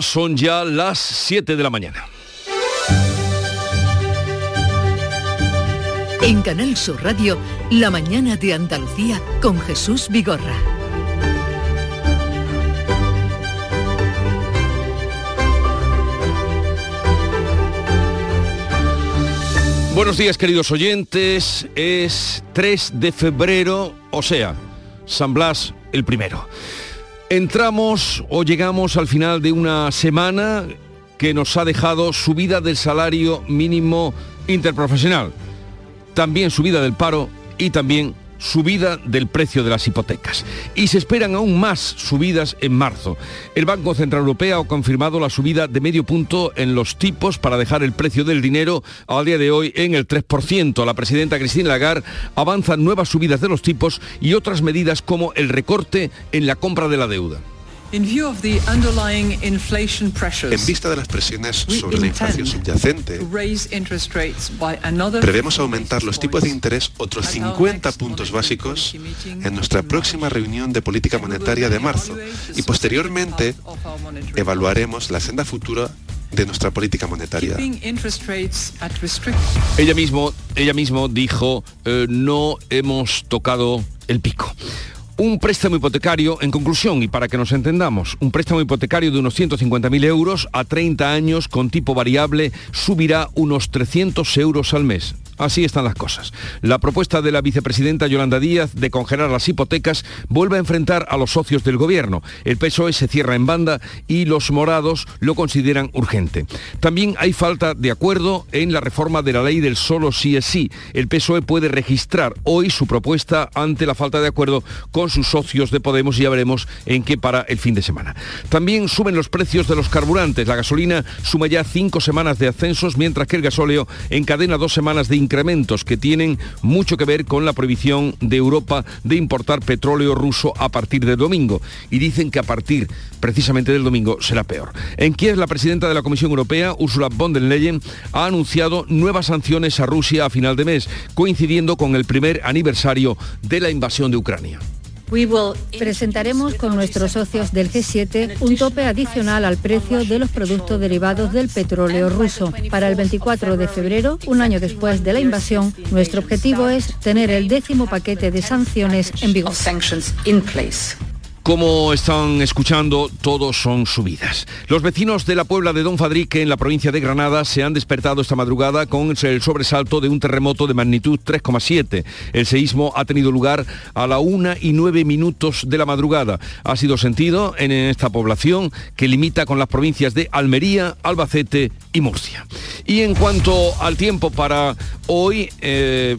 Son ya las 7 de la mañana. En Canal Sur Radio, La mañana de Andalucía con Jesús Vigorra. Buenos días queridos oyentes, es 3 de febrero, o sea, San Blas el primero. Entramos o llegamos al final de una semana que nos ha dejado subida del salario mínimo interprofesional, también subida del paro y también subida del precio de las hipotecas. Y se esperan aún más subidas en marzo. El Banco Central Europeo ha confirmado la subida de medio punto en los tipos para dejar el precio del dinero al día de hoy en el 3%. La presidenta Cristina Lagarde avanza nuevas subidas de los tipos y otras medidas como el recorte en la compra de la deuda. En vista de las presiones sobre la inflación subyacente, prevemos aumentar los tipos de interés otros 50 puntos básicos en nuestra próxima reunión de política monetaria de marzo y posteriormente evaluaremos la senda futura de nuestra política monetaria. Ella mismo, ella mismo dijo, eh, no hemos tocado el pico. Un préstamo hipotecario, en conclusión, y para que nos entendamos, un préstamo hipotecario de unos 150.000 euros a 30 años con tipo variable subirá unos 300 euros al mes. Así están las cosas. La propuesta de la vicepresidenta Yolanda Díaz de congelar las hipotecas vuelve a enfrentar a los socios del gobierno. El PSOE se cierra en banda y los morados lo consideran urgente. También hay falta de acuerdo en la reforma de la ley del solo sí es sí. El PSOE puede registrar hoy su propuesta ante la falta de acuerdo con sus socios de Podemos y ya veremos en qué para el fin de semana. También suben los precios de los carburantes. La gasolina suma ya cinco semanas de ascensos, mientras que el gasóleo encadena dos semanas de incrementos que tienen mucho que ver con la prohibición de Europa de importar petróleo ruso a partir del domingo. Y dicen que a partir precisamente del domingo será peor. En Kiev, la presidenta de la Comisión Europea, Ursula von der Leyen, ha anunciado nuevas sanciones a Rusia a final de mes, coincidiendo con el primer aniversario de la invasión de Ucrania. Presentaremos con nuestros socios del G7 un tope adicional al precio de los productos derivados del petróleo ruso. Para el 24 de febrero, un año después de la invasión, nuestro objetivo es tener el décimo paquete de sanciones en vigor. Como están escuchando, todos son subidas. Los vecinos de la Puebla de Don Fadrique, en la provincia de Granada, se han despertado esta madrugada con el sobresalto de un terremoto de magnitud 3,7. El seísmo ha tenido lugar a la una y nueve minutos de la madrugada. Ha sido sentido en esta población que limita con las provincias de Almería, Albacete y Murcia. Y en cuanto al tiempo para hoy, eh,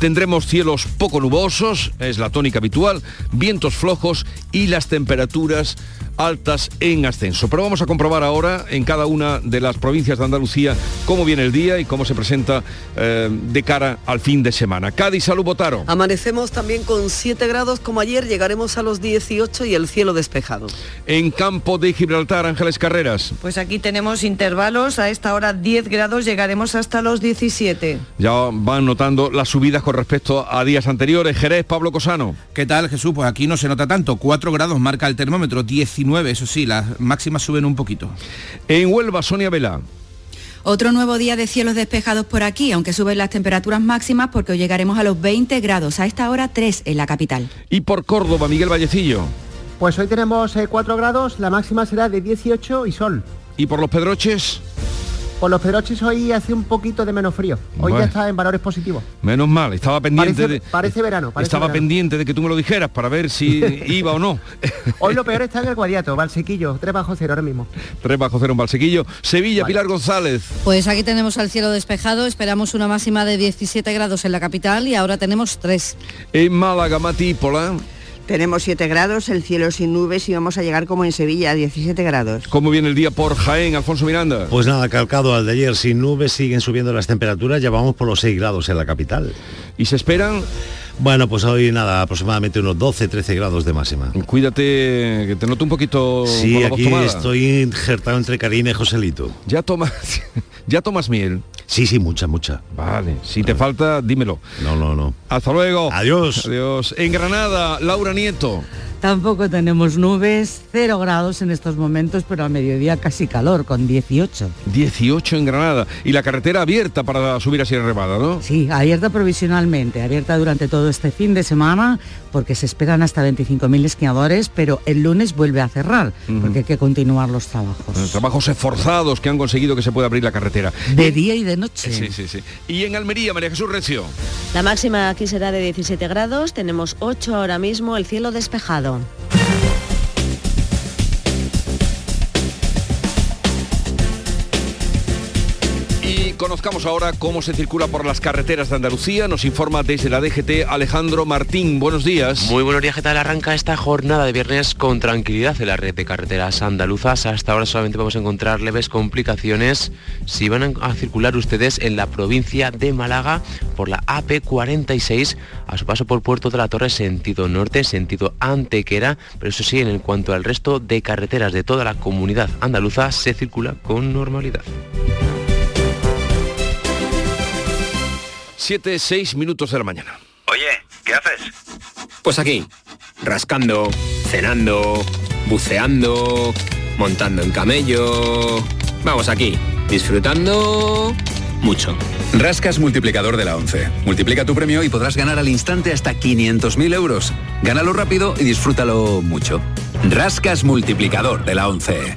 tendremos cielos poco nubosos, es la tónica habitual, vientos flojos y las temperaturas altas en ascenso. Pero vamos a comprobar ahora en cada una de las provincias de Andalucía cómo viene el día y cómo se presenta eh, de cara al fin de semana. Cádiz, salud, Botaro. Amanecemos también con 7 grados como ayer, llegaremos a los 18 y el cielo despejado. En campo de Gibraltar, Ángeles Carreras. Pues aquí tenemos intervalos, a esta hora 10 grados, llegaremos hasta los 17. Ya van notando las subidas con respecto a días anteriores. Jerez, Pablo Cosano. ¿Qué tal, Jesús? Pues aquí no se nota tanto, 4 grados marca el termómetro, 19, eso sí, las máximas suben un poquito. En Huelva, Sonia Vela. Otro nuevo día de cielos despejados por aquí, aunque suben las temperaturas máximas porque hoy llegaremos a los 20 grados, a esta hora 3 en la capital. Y por Córdoba, Miguel Vallecillo. Pues hoy tenemos 4 grados, la máxima será de 18 y sol. ¿Y por los Pedroches? Por los Pedroches hoy hace un poquito de menos frío. Hoy ya está en valores positivos. Menos mal, estaba pendiente Parece, de... parece verano. parece estaba verano. pendiente de que tú me lo dijeras para ver si iba o no. Hoy lo peor está en el Guadiato, Valsequillo, 3 bajo cero ahora mismo. 3 bajo cero en Balsequillo. Sevilla, Pilar González. Pues aquí tenemos al cielo despejado, esperamos una máxima de 17 grados en la capital y ahora tenemos 3. En Málaga, Mati Pola. Tenemos 7 grados, el cielo sin nubes y vamos a llegar como en Sevilla, a 17 grados. ¿Cómo viene el día por Jaén, Alfonso Miranda? Pues nada, calcado al de ayer, sin nubes siguen subiendo las temperaturas, ya vamos por los 6 grados en la capital. ¿Y se esperan? Bueno, pues hoy nada, aproximadamente unos 12, 13 grados de máxima. Cuídate, que te noto un poquito Sí, con la voz aquí tomada. estoy injertado entre Karina y Joselito. Ya tomas, ya tomas miel. Sí, sí, mucha, mucha. Vale, si te falta, dímelo. No, no, no. Hasta luego. Adiós. Adiós. En Granada, Laura Nieto. Tampoco tenemos nubes, 0 grados en estos momentos, pero a mediodía casi calor, con 18. 18 en Granada. Y la carretera abierta para subir a Sierra Nevada, ¿no? Sí, abierta provisionalmente, abierta durante todo este fin de semana, porque se esperan hasta 25.000 esquiadores, pero el lunes vuelve a cerrar, porque hay que continuar los trabajos. Trabajos esforzados que han conseguido que se pueda abrir la carretera. De día y de noche. Sí, sí, sí. Y en Almería, María Jesús Recio. La máxima aquí será de 17 grados, tenemos 8 ahora mismo, el cielo despejado. Conozcamos ahora cómo se circula por las carreteras de Andalucía. Nos informa desde la DGT Alejandro Martín. Buenos días. Muy buenos días, ¿qué tal? Arranca esta jornada de viernes con tranquilidad en la red de carreteras andaluzas. Hasta ahora solamente vamos a encontrar leves complicaciones si van a circular ustedes en la provincia de Málaga por la AP46 a su paso por Puerto de la Torre sentido norte, sentido Antequera, pero eso sí, en cuanto al resto de carreteras de toda la comunidad andaluza se circula con normalidad. 7, 6 minutos de la mañana. Oye, ¿qué haces? Pues aquí, rascando, cenando, buceando, montando en camello. Vamos aquí, disfrutando mucho. Rascas multiplicador de la 11. Multiplica tu premio y podrás ganar al instante hasta 500.000 euros. Gánalo rápido y disfrútalo mucho. Rascas multiplicador de la 11.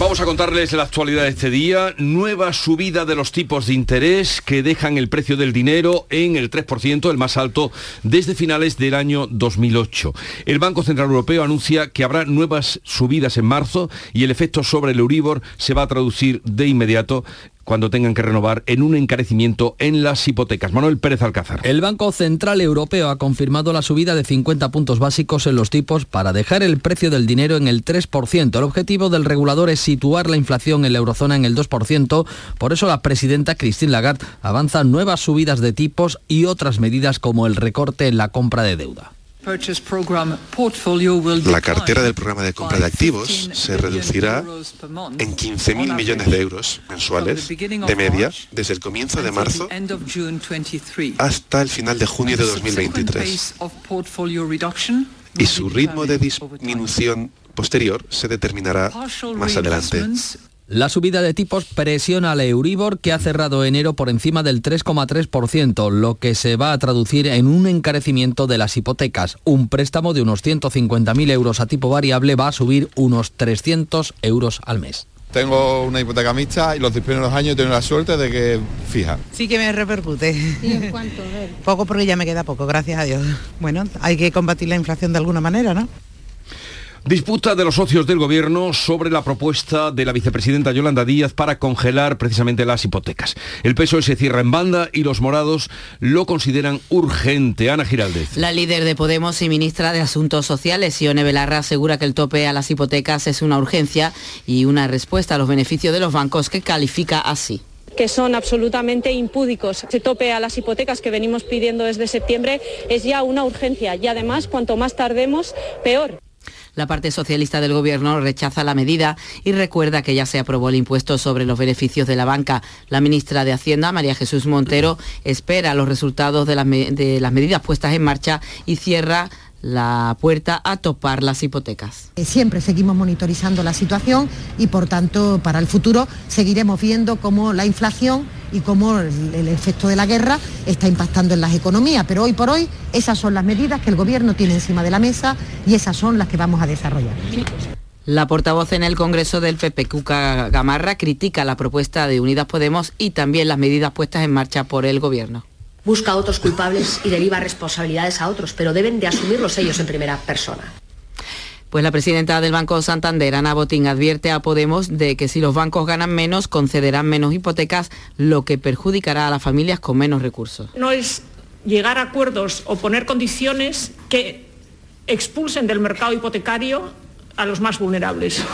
Vamos a contarles la actualidad de este día. Nueva subida de los tipos de interés que dejan el precio del dinero en el 3%, el más alto desde finales del año 2008. El Banco Central Europeo anuncia que habrá nuevas subidas en marzo y el efecto sobre el Euribor se va a traducir de inmediato cuando tengan que renovar en un encarecimiento en las hipotecas. Manuel Pérez Alcázar. El Banco Central Europeo ha confirmado la subida de 50 puntos básicos en los tipos para dejar el precio del dinero en el 3%. El objetivo del regulador es situar la inflación en la eurozona en el 2%. Por eso la presidenta Christine Lagarde avanza nuevas subidas de tipos y otras medidas como el recorte en la compra de deuda. La cartera del programa de compra de activos se reducirá en 15.000 millones de euros mensuales de media desde el comienzo de marzo hasta el final de junio de 2023. Y su ritmo de disminución posterior se determinará más adelante. La subida de tipos presiona al Euribor que ha cerrado enero por encima del 3,3%, lo que se va a traducir en un encarecimiento de las hipotecas. Un préstamo de unos 150.000 euros a tipo variable va a subir unos 300 euros al mes. Tengo una hipoteca mixta y los dos primeros años he tenido la suerte de que fija. Sí que me repercute. ¿Y en cuánto? Poco porque ya me queda poco, gracias a Dios. Bueno, hay que combatir la inflación de alguna manera, ¿no? Disputa de los socios del gobierno sobre la propuesta de la vicepresidenta Yolanda Díaz para congelar precisamente las hipotecas. El PSOE se cierra en banda y los morados lo consideran urgente. Ana Giraldez. La líder de Podemos y ministra de Asuntos Sociales, Sione Belarra, asegura que el tope a las hipotecas es una urgencia y una respuesta a los beneficios de los bancos que califica así que son absolutamente impúdicos. Ese tope a las hipotecas que venimos pidiendo desde septiembre es ya una urgencia y además cuanto más tardemos, peor. La parte socialista del Gobierno rechaza la medida y recuerda que ya se aprobó el impuesto sobre los beneficios de la banca. La ministra de Hacienda, María Jesús Montero, espera los resultados de las, de las medidas puestas en marcha y cierra la puerta a topar las hipotecas. Siempre seguimos monitorizando la situación y por tanto para el futuro seguiremos viendo cómo la inflación y cómo el, el, efecto de la guerra está impactando en las economías. Pero hoy por hoy esas son las medidas que el Gobierno tiene encima de la mesa y esas son las que vamos a desarrollar. La portavoz en el Congreso del PP, Cuca Gamarra, critica la propuesta de Unidas Podemos y también las medidas puestas en marcha por el Gobierno busca a otros culpables y deriva responsabilidades a otros, pero deben de asumirlos ellos en primera persona. Pues la presidenta del Banco Santander, Ana Botín, advierte a Podemos de que si los bancos ganan menos, concederán menos hipotecas, lo que perjudicará a las familias con menos recursos. No es llegar a acuerdos o poner condiciones que expulsen del mercado hipotecario a los más vulnerables.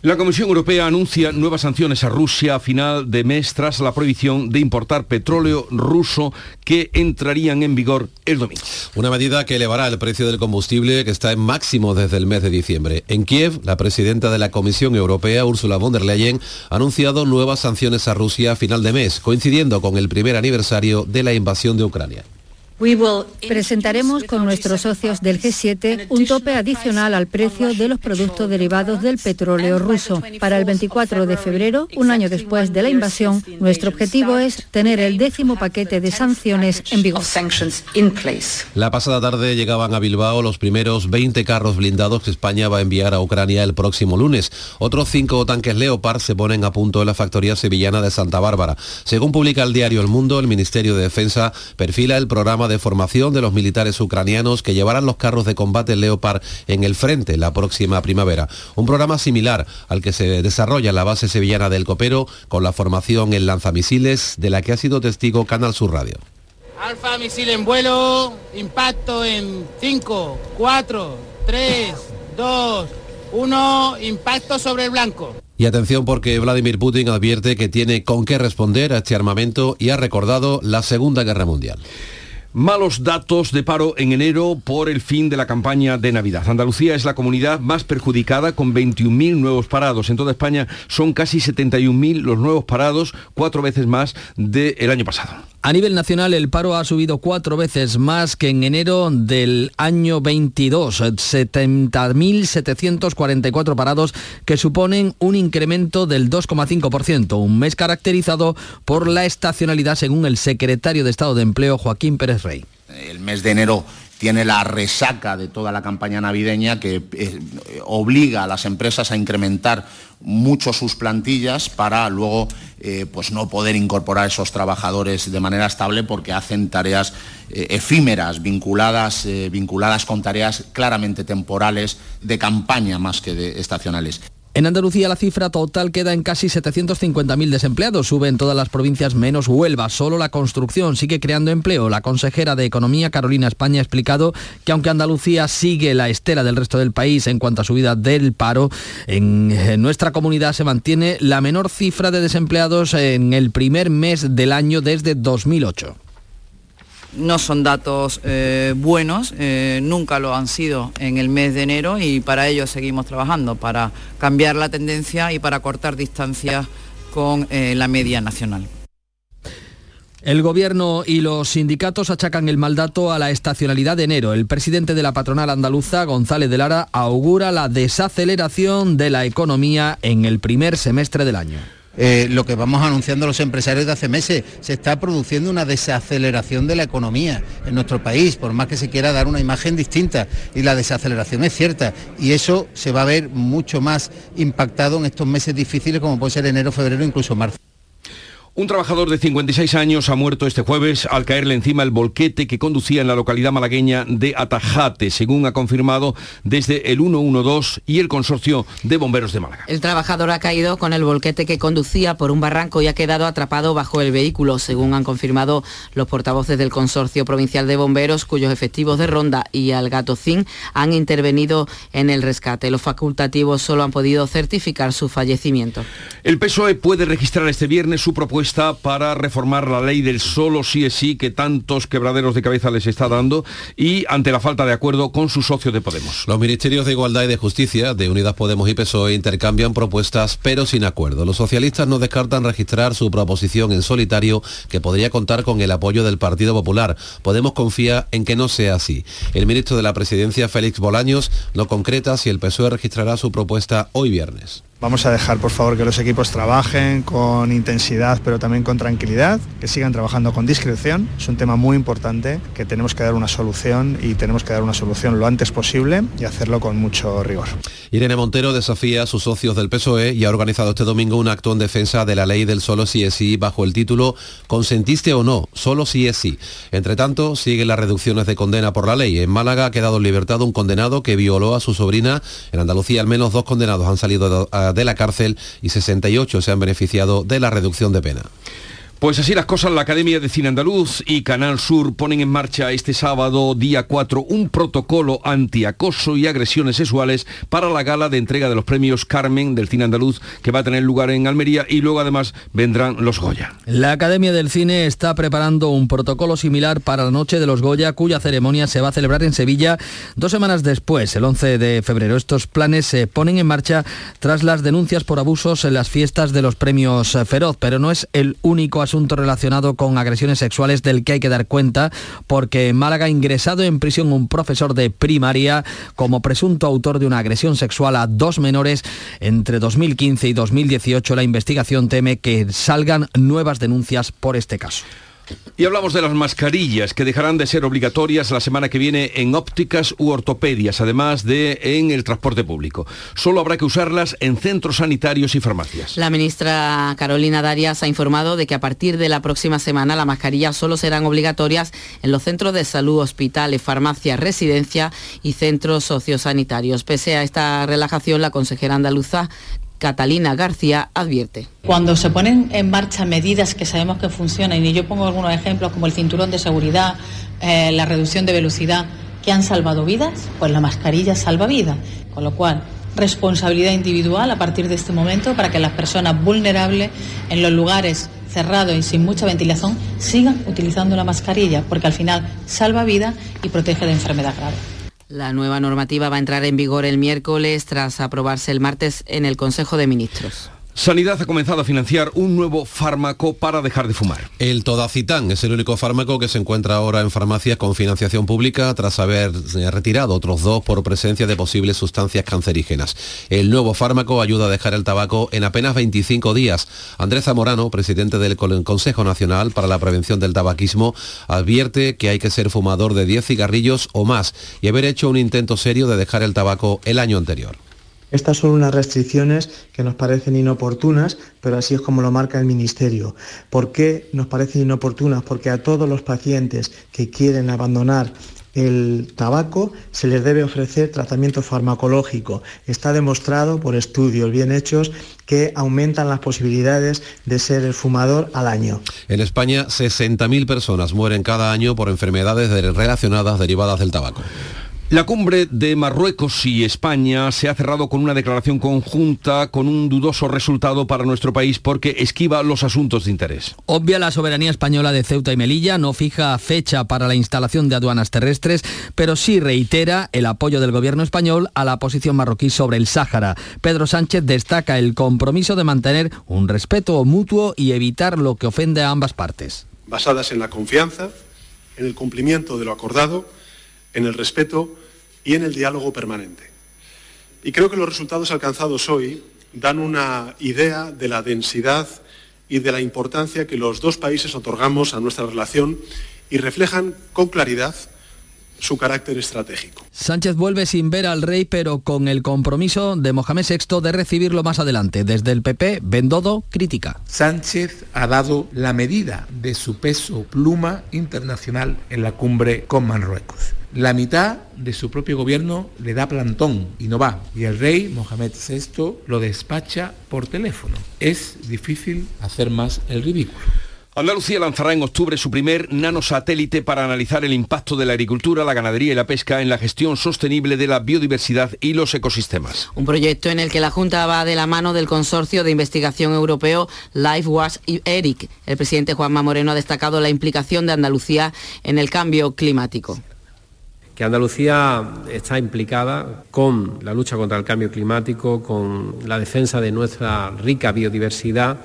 La Comisión Europea anuncia nuevas sanciones a Rusia a final de mes tras la prohibición de importar petróleo ruso que entrarían en vigor el domingo. Una medida que elevará el precio del combustible que está en máximo desde el mes de diciembre. En Kiev, la presidenta de la Comisión Europea, Ursula von der Leyen, ha anunciado nuevas sanciones a Rusia a final de mes, coincidiendo con el primer aniversario de la invasión de Ucrania. Presentaremos con nuestros socios del G7 un tope adicional al precio de los productos derivados del petróleo ruso. Para el 24 de febrero, un año después de la invasión, nuestro objetivo es tener el décimo paquete de sanciones en vigor. La pasada tarde llegaban a Bilbao los primeros 20 carros blindados que España va a enviar a Ucrania el próximo lunes. Otros cinco tanques Leopard se ponen a punto en la factoría sevillana de Santa Bárbara. Según publica el diario El Mundo, el Ministerio de Defensa perfila el programa de formación de los militares ucranianos que llevarán los carros de combate Leopard en el frente la próxima primavera. Un programa similar al que se desarrolla en la base sevillana del Copero con la formación en lanzamisiles de la que ha sido testigo Canal Sur Radio. Alfa misil en vuelo, impacto en 5, 4, 3, 2, 1, impacto sobre el blanco. Y atención porque Vladimir Putin advierte que tiene con qué responder a este armamento y ha recordado la Segunda Guerra Mundial. Malos datos de paro en enero por el fin de la campaña de Navidad. Andalucía es la comunidad más perjudicada con 21.000 nuevos parados. En toda España son casi 71.000 los nuevos parados, cuatro veces más del año pasado. A nivel nacional, el paro ha subido cuatro veces más que en enero del año 22, 70.744 parados, que suponen un incremento del 2,5%, un mes caracterizado por la estacionalidad, según el secretario de Estado de Empleo, Joaquín Pérez Rey. El mes de enero tiene la resaca de toda la campaña navideña que eh, obliga a las empresas a incrementar mucho sus plantillas para luego eh, pues no poder incorporar esos trabajadores de manera estable porque hacen tareas eh, efímeras vinculadas, vinculadas con tareas claramente temporales de campaña más que de estacionales. En Andalucía la cifra total queda en casi 750.000 desempleados. Sube en todas las provincias menos Huelva. Solo la construcción sigue creando empleo. La consejera de Economía, Carolina España, ha explicado que aunque Andalucía sigue la estela del resto del país en cuanto a subida del paro, en nuestra comunidad se mantiene la menor cifra de desempleados en el primer mes del año desde 2008 no son datos eh, buenos, eh, nunca lo han sido en el mes de enero y para ello seguimos trabajando, para cambiar la tendencia y para cortar distancias con eh, la media nacional. El gobierno y los sindicatos achacan el mal dato a la estacionalidad de enero. El presidente de la patronal andaluza, González de Lara, augura la desaceleración de la economía en el primer semestre del año. Eh, lo que vamos anunciando los empresarios de hace meses. Se está produciendo una desaceleración de la economía en nuestro país, por más que se quiera dar una imagen distinta. Y la desaceleración es cierta. Y eso se va a ver mucho más impactado en estos meses difíciles como puede ser enero, febrero, incluso marzo. Un trabajador de 56 años ha muerto este jueves al caerle encima el volquete que conducía en la localidad malagueña de Atajate, según ha confirmado desde el 112 y el consorcio de bomberos de Málaga. El trabajador ha caído con el volquete que conducía por un barranco y ha quedado atrapado bajo el vehículo, según han confirmado los portavoces del consorcio provincial de bomberos, cuyos efectivos de Ronda y Algatocín han intervenido en el rescate. Los facultativos solo han podido certificar su fallecimiento. El PSOE puede registrar este viernes su propuesta para reformar la ley del solo sí es sí que tantos quebraderos de cabeza les está dando y ante la falta de acuerdo con su socio de Podemos. Los ministerios de Igualdad y de Justicia de Unidas Podemos y PSOE intercambian propuestas pero sin acuerdo. Los socialistas no descartan registrar su proposición en solitario que podría contar con el apoyo del Partido Popular. Podemos confía en que no sea así. El ministro de la Presidencia, Félix Bolaños, no concreta si el PSOE registrará su propuesta hoy viernes. Vamos a dejar, por favor, que los equipos trabajen con intensidad, pero también con tranquilidad, que sigan trabajando con discreción. Es un tema muy importante que tenemos que dar una solución y tenemos que dar una solución lo antes posible y hacerlo con mucho rigor. Irene Montero desafía a sus socios del PSOE y ha organizado este domingo un acto en defensa de la ley del solo sí es sí bajo el título ¿Consentiste o no? Solo sí es sí. Entre tanto, siguen las reducciones de condena por la ley. En Málaga ha quedado en libertad un condenado que violó a su sobrina. En Andalucía al menos dos condenados han salido de de la cárcel y 68 se han beneficiado de la reducción de pena. Pues así las cosas, la Academia de Cine Andaluz y Canal Sur ponen en marcha este sábado, día 4, un protocolo antiacoso y agresiones sexuales para la gala de entrega de los premios Carmen del Cine Andaluz que va a tener lugar en Almería y luego además vendrán los Goya. La Academia del Cine está preparando un protocolo similar para la Noche de los Goya, cuya ceremonia se va a celebrar en Sevilla dos semanas después, el 11 de febrero. Estos planes se ponen en marcha tras las denuncias por abusos en las fiestas de los premios Feroz, pero no es el único asunto relacionado con agresiones sexuales del que hay que dar cuenta, porque en Málaga ha ingresado en prisión un profesor de primaria como presunto autor de una agresión sexual a dos menores entre 2015 y 2018. La investigación teme que salgan nuevas denuncias por este caso. Y hablamos de las mascarillas que dejarán de ser obligatorias la semana que viene en ópticas u ortopedias, además de en el transporte público. Solo habrá que usarlas en centros sanitarios y farmacias. La ministra Carolina Darias ha informado de que a partir de la próxima semana las mascarillas solo serán obligatorias en los centros de salud, hospitales, farmacias, residencias y centros sociosanitarios. Pese a esta relajación, la consejera andaluza Catalina García advierte. Cuando se ponen en marcha medidas que sabemos que funcionan, y yo pongo algunos ejemplos como el cinturón de seguridad, eh, la reducción de velocidad, que han salvado vidas, pues la mascarilla salva vidas. Con lo cual, responsabilidad individual a partir de este momento para que las personas vulnerables en los lugares cerrados y sin mucha ventilación sigan utilizando la mascarilla, porque al final salva vidas y protege de enfermedad grave. La nueva normativa va a entrar en vigor el miércoles tras aprobarse el martes en el Consejo de Ministros. Sanidad ha comenzado a financiar un nuevo fármaco para dejar de fumar. El Todacitán es el único fármaco que se encuentra ahora en farmacias con financiación pública tras haber eh, retirado otros dos por presencia de posibles sustancias cancerígenas. El nuevo fármaco ayuda a dejar el tabaco en apenas 25 días. Andrés Zamorano, presidente del Consejo Nacional para la Prevención del Tabaquismo, advierte que hay que ser fumador de 10 cigarrillos o más y haber hecho un intento serio de dejar el tabaco el año anterior. Estas son unas restricciones que nos parecen inoportunas, pero así es como lo marca el Ministerio. ¿Por qué nos parecen inoportunas? Porque a todos los pacientes que quieren abandonar el tabaco se les debe ofrecer tratamiento farmacológico. Está demostrado por estudios bien hechos que aumentan las posibilidades de ser el fumador al año. En España, 60.000 personas mueren cada año por enfermedades relacionadas derivadas del tabaco. La cumbre de Marruecos y España se ha cerrado con una declaración conjunta con un dudoso resultado para nuestro país porque esquiva los asuntos de interés. Obvia la soberanía española de Ceuta y Melilla, no fija fecha para la instalación de aduanas terrestres, pero sí reitera el apoyo del gobierno español a la posición marroquí sobre el Sáhara. Pedro Sánchez destaca el compromiso de mantener un respeto mutuo y evitar lo que ofende a ambas partes. Basadas en la confianza, en el cumplimiento de lo acordado, en el respeto y en el diálogo permanente. Y creo que los resultados alcanzados hoy dan una idea de la densidad y de la importancia que los dos países otorgamos a nuestra relación y reflejan con claridad su carácter estratégico. Sánchez vuelve sin ver al rey, pero con el compromiso de Mohamed VI de recibirlo más adelante. Desde el PP, Bendodo critica. Sánchez ha dado la medida de su peso pluma internacional en la cumbre con Marruecos. La mitad de su propio gobierno le da plantón y no va. Y el rey Mohamed VI lo despacha por teléfono. Es difícil hacer más el ridículo. Andalucía lanzará en octubre su primer nanosatélite para analizar el impacto de la agricultura, la ganadería y la pesca en la gestión sostenible de la biodiversidad y los ecosistemas. Un proyecto en el que la Junta va de la mano del consorcio de investigación europeo LifeWatch y ERIC. El presidente Juanma Moreno ha destacado la implicación de Andalucía en el cambio climático que Andalucía está implicada con la lucha contra el cambio climático, con la defensa de nuestra rica biodiversidad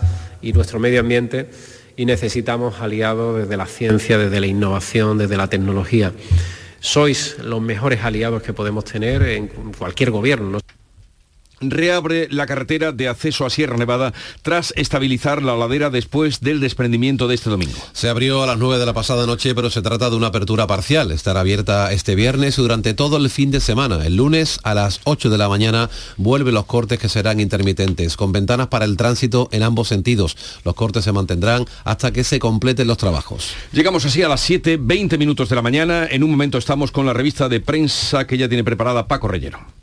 y nuestro medio ambiente y necesitamos aliados desde la ciencia, desde la innovación, desde la tecnología. Sois los mejores aliados que podemos tener en cualquier gobierno. Reabre la carretera de acceso a Sierra Nevada tras estabilizar la ladera después del desprendimiento de este domingo. Se abrió a las 9 de la pasada noche, pero se trata de una apertura parcial. Estará abierta este viernes y durante todo el fin de semana. El lunes a las 8 de la mañana vuelven los cortes que serán intermitentes, con ventanas para el tránsito en ambos sentidos. Los cortes se mantendrán hasta que se completen los trabajos. Llegamos así a las 7, 20 minutos de la mañana. En un momento estamos con la revista de prensa que ya tiene preparada Paco Reyero.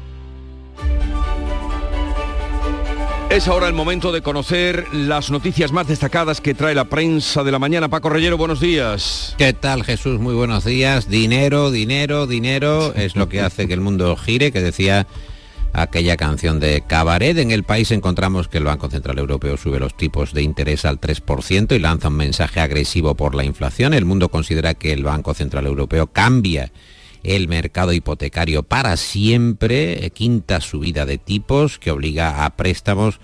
Es ahora el momento de conocer las noticias más destacadas que trae la prensa de la mañana. Paco Reyero, buenos días. ¿Qué tal Jesús? Muy buenos días. Dinero, dinero, dinero es lo que hace que el mundo gire, que decía aquella canción de Cabaret. En el país encontramos que el Banco Central Europeo sube los tipos de interés al 3% y lanza un mensaje agresivo por la inflación. El mundo considera que el Banco Central Europeo cambia el mercado hipotecario para siempre, eh, quinta subida de tipos que obliga a préstamos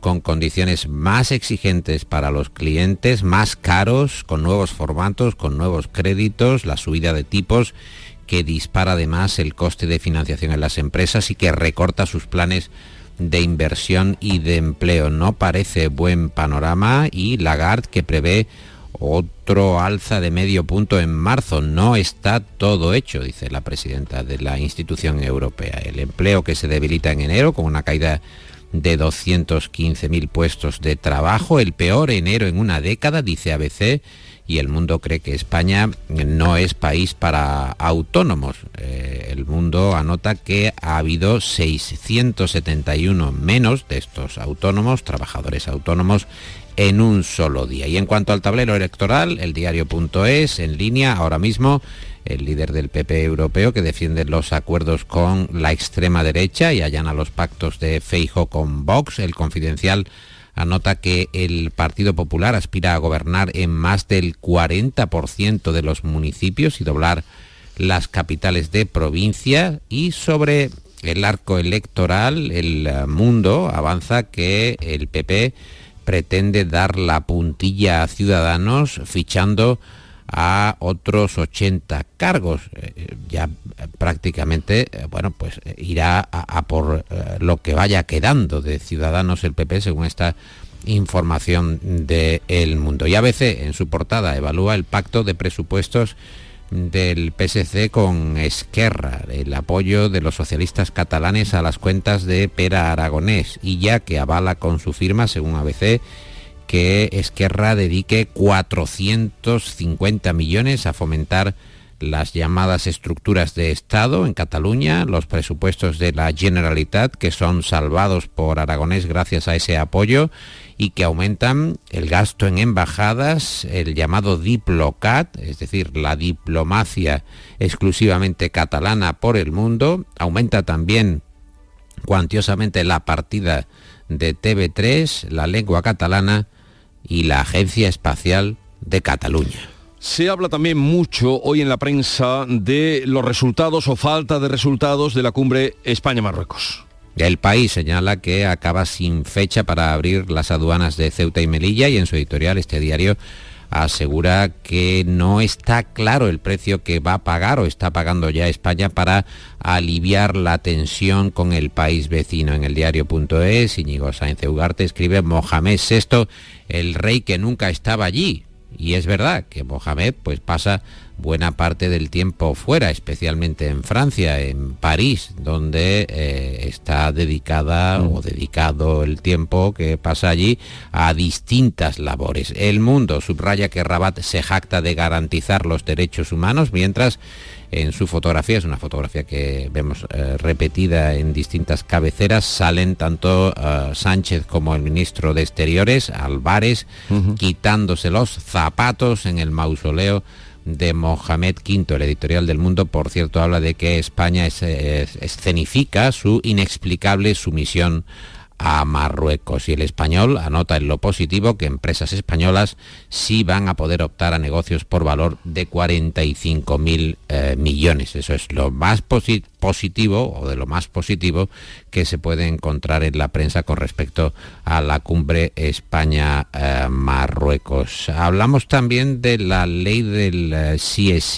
con condiciones más exigentes para los clientes, más caros, con nuevos formatos, con nuevos créditos, la subida de tipos que dispara además el coste de financiación en las empresas y que recorta sus planes de inversión y de empleo. No parece buen panorama y Lagarde que prevé otro alza de medio punto en marzo. No está todo hecho, dice la presidenta de la institución europea. El empleo que se debilita en enero con una caída de 215.000 puestos de trabajo, el peor enero en una década, dice ABC, y el mundo cree que España no es país para autónomos. Eh, el mundo anota que ha habido 671 menos de estos autónomos, trabajadores autónomos, en un solo día. Y en cuanto al tablero electoral, el diario.es en línea ahora mismo el líder del PP europeo que defiende los acuerdos con la extrema derecha y allana los pactos de Feijo con Vox. El confidencial anota que el Partido Popular aspira a gobernar en más del 40% de los municipios y doblar las capitales de provincia y sobre el arco electoral el mundo avanza que el PP pretende dar la puntilla a Ciudadanos fichando a otros 80 cargos. Eh, ya prácticamente, eh, bueno, pues eh, irá a, por lo que vaya quedando de Ciudadanos el PP según esta información de El Mundo. Y ABC en su portada evalúa el pacto de presupuestos del PSC con Esquerra, el apoyo de los socialistas catalanes a las cuentas de Pera Aragonés y ya que avala con su firma, según ABC, que Esquerra dedique 450 millones a fomentar las llamadas estructuras de Estado en Cataluña, los presupuestos de la Generalitat, que son salvados por Aragonés gracias a ese apoyo, y que aumentan el gasto en embajadas, el llamado Diplocat, es decir, la diplomacia exclusivamente catalana por el mundo, aumenta también cuantiosamente la partida de TV3, la lengua catalana y la Agencia Espacial de Cataluña. Se habla también mucho hoy en la prensa de los resultados o falta de resultados de la cumbre España-Marruecos. El país señala que acaba sin fecha para abrir las aduanas de Ceuta y Melilla y en su editorial este diario asegura que no está claro el precio que va a pagar o está pagando ya España para aliviar la tensión con el país vecino. En el diario.es, Íñigo Sáenz Ugarte escribe Mohamed VI, el rey que nunca estaba allí. Y es verdad que Mohamed pues pasa buena parte del tiempo fuera, especialmente en Francia, en París, donde eh, está dedicada o mm. dedicado el tiempo que pasa allí a distintas labores. El mundo subraya que Rabat se jacta de garantizar los derechos humanos, mientras en su fotografía, es una fotografía que vemos eh, repetida en distintas cabeceras, salen tanto eh, Sánchez como el ministro de Exteriores, Álvarez, quitándose los zapatos en el mausoleo de Mohamed V, el editorial del Mundo, por cierto, habla de que España escenifica su inexplicable sumisión a Marruecos y el español anota en lo positivo que empresas españolas sí van a poder optar a negocios por valor de 45.000 eh, millones. Eso es lo más positivo o de lo más positivo que se puede encontrar en la prensa con respecto a la cumbre España-Marruecos. Hablamos también de la ley del. Eh,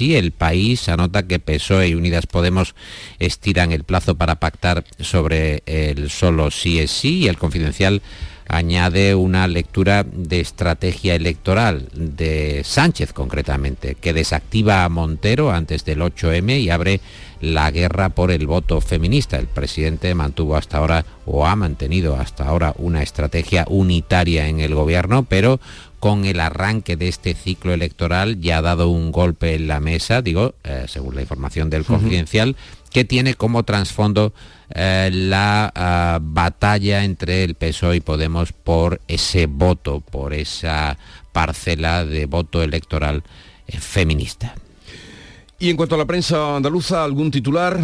el país anota que PSOE y Unidas Podemos estiran el plazo para pactar sobre el solo CSI y el confidencial añade una lectura de estrategia electoral de Sánchez concretamente, que desactiva a Montero antes del 8M y abre la guerra por el voto feminista. El presidente mantuvo hasta ahora o ha mantenido hasta ahora una estrategia unitaria en el gobierno, pero con el arranque de este ciclo electoral ya ha dado un golpe en la mesa, digo, eh, según la información del confidencial, que tiene como trasfondo eh, la ah, batalla entre el PSOE y Podemos por ese voto, por esa parcela de voto electoral eh, feminista. Y en cuanto a la prensa andaluza, ¿algún titular?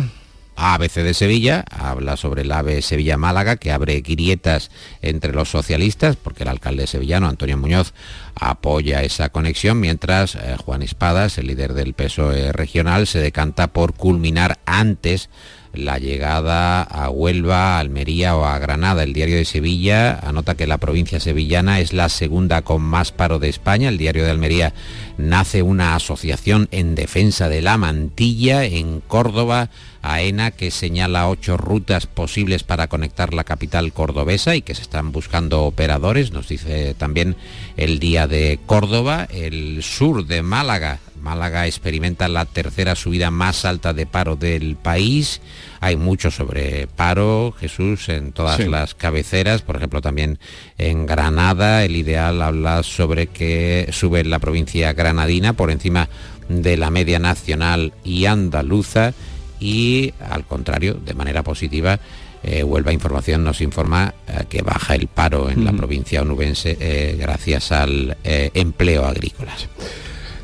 ABC de Sevilla habla sobre el AVE Sevilla-Málaga que abre grietas entre los socialistas porque el alcalde sevillano Antonio Muñoz apoya esa conexión mientras eh, Juan Espadas, el líder del PSOE regional, se decanta por culminar antes la llegada a Huelva, Almería o a Granada. El diario de Sevilla anota que la provincia sevillana es la segunda con más paro de España. El diario de Almería nace una asociación en defensa de la mantilla en Córdoba. AENA que señala ocho rutas posibles para conectar la capital cordobesa y que se están buscando operadores, nos dice también el día de Córdoba, el sur de Málaga Málaga experimenta la tercera subida más alta de paro del país. Hay mucho sobre paro, Jesús, en todas las cabeceras. Por ejemplo, también en Granada, el ideal habla sobre que sube la provincia granadina por encima de la media nacional y andaluza. Y al contrario, de manera positiva, eh, Huelva Información nos informa eh, que baja el paro en la provincia onubense eh, gracias al empleo agrícola.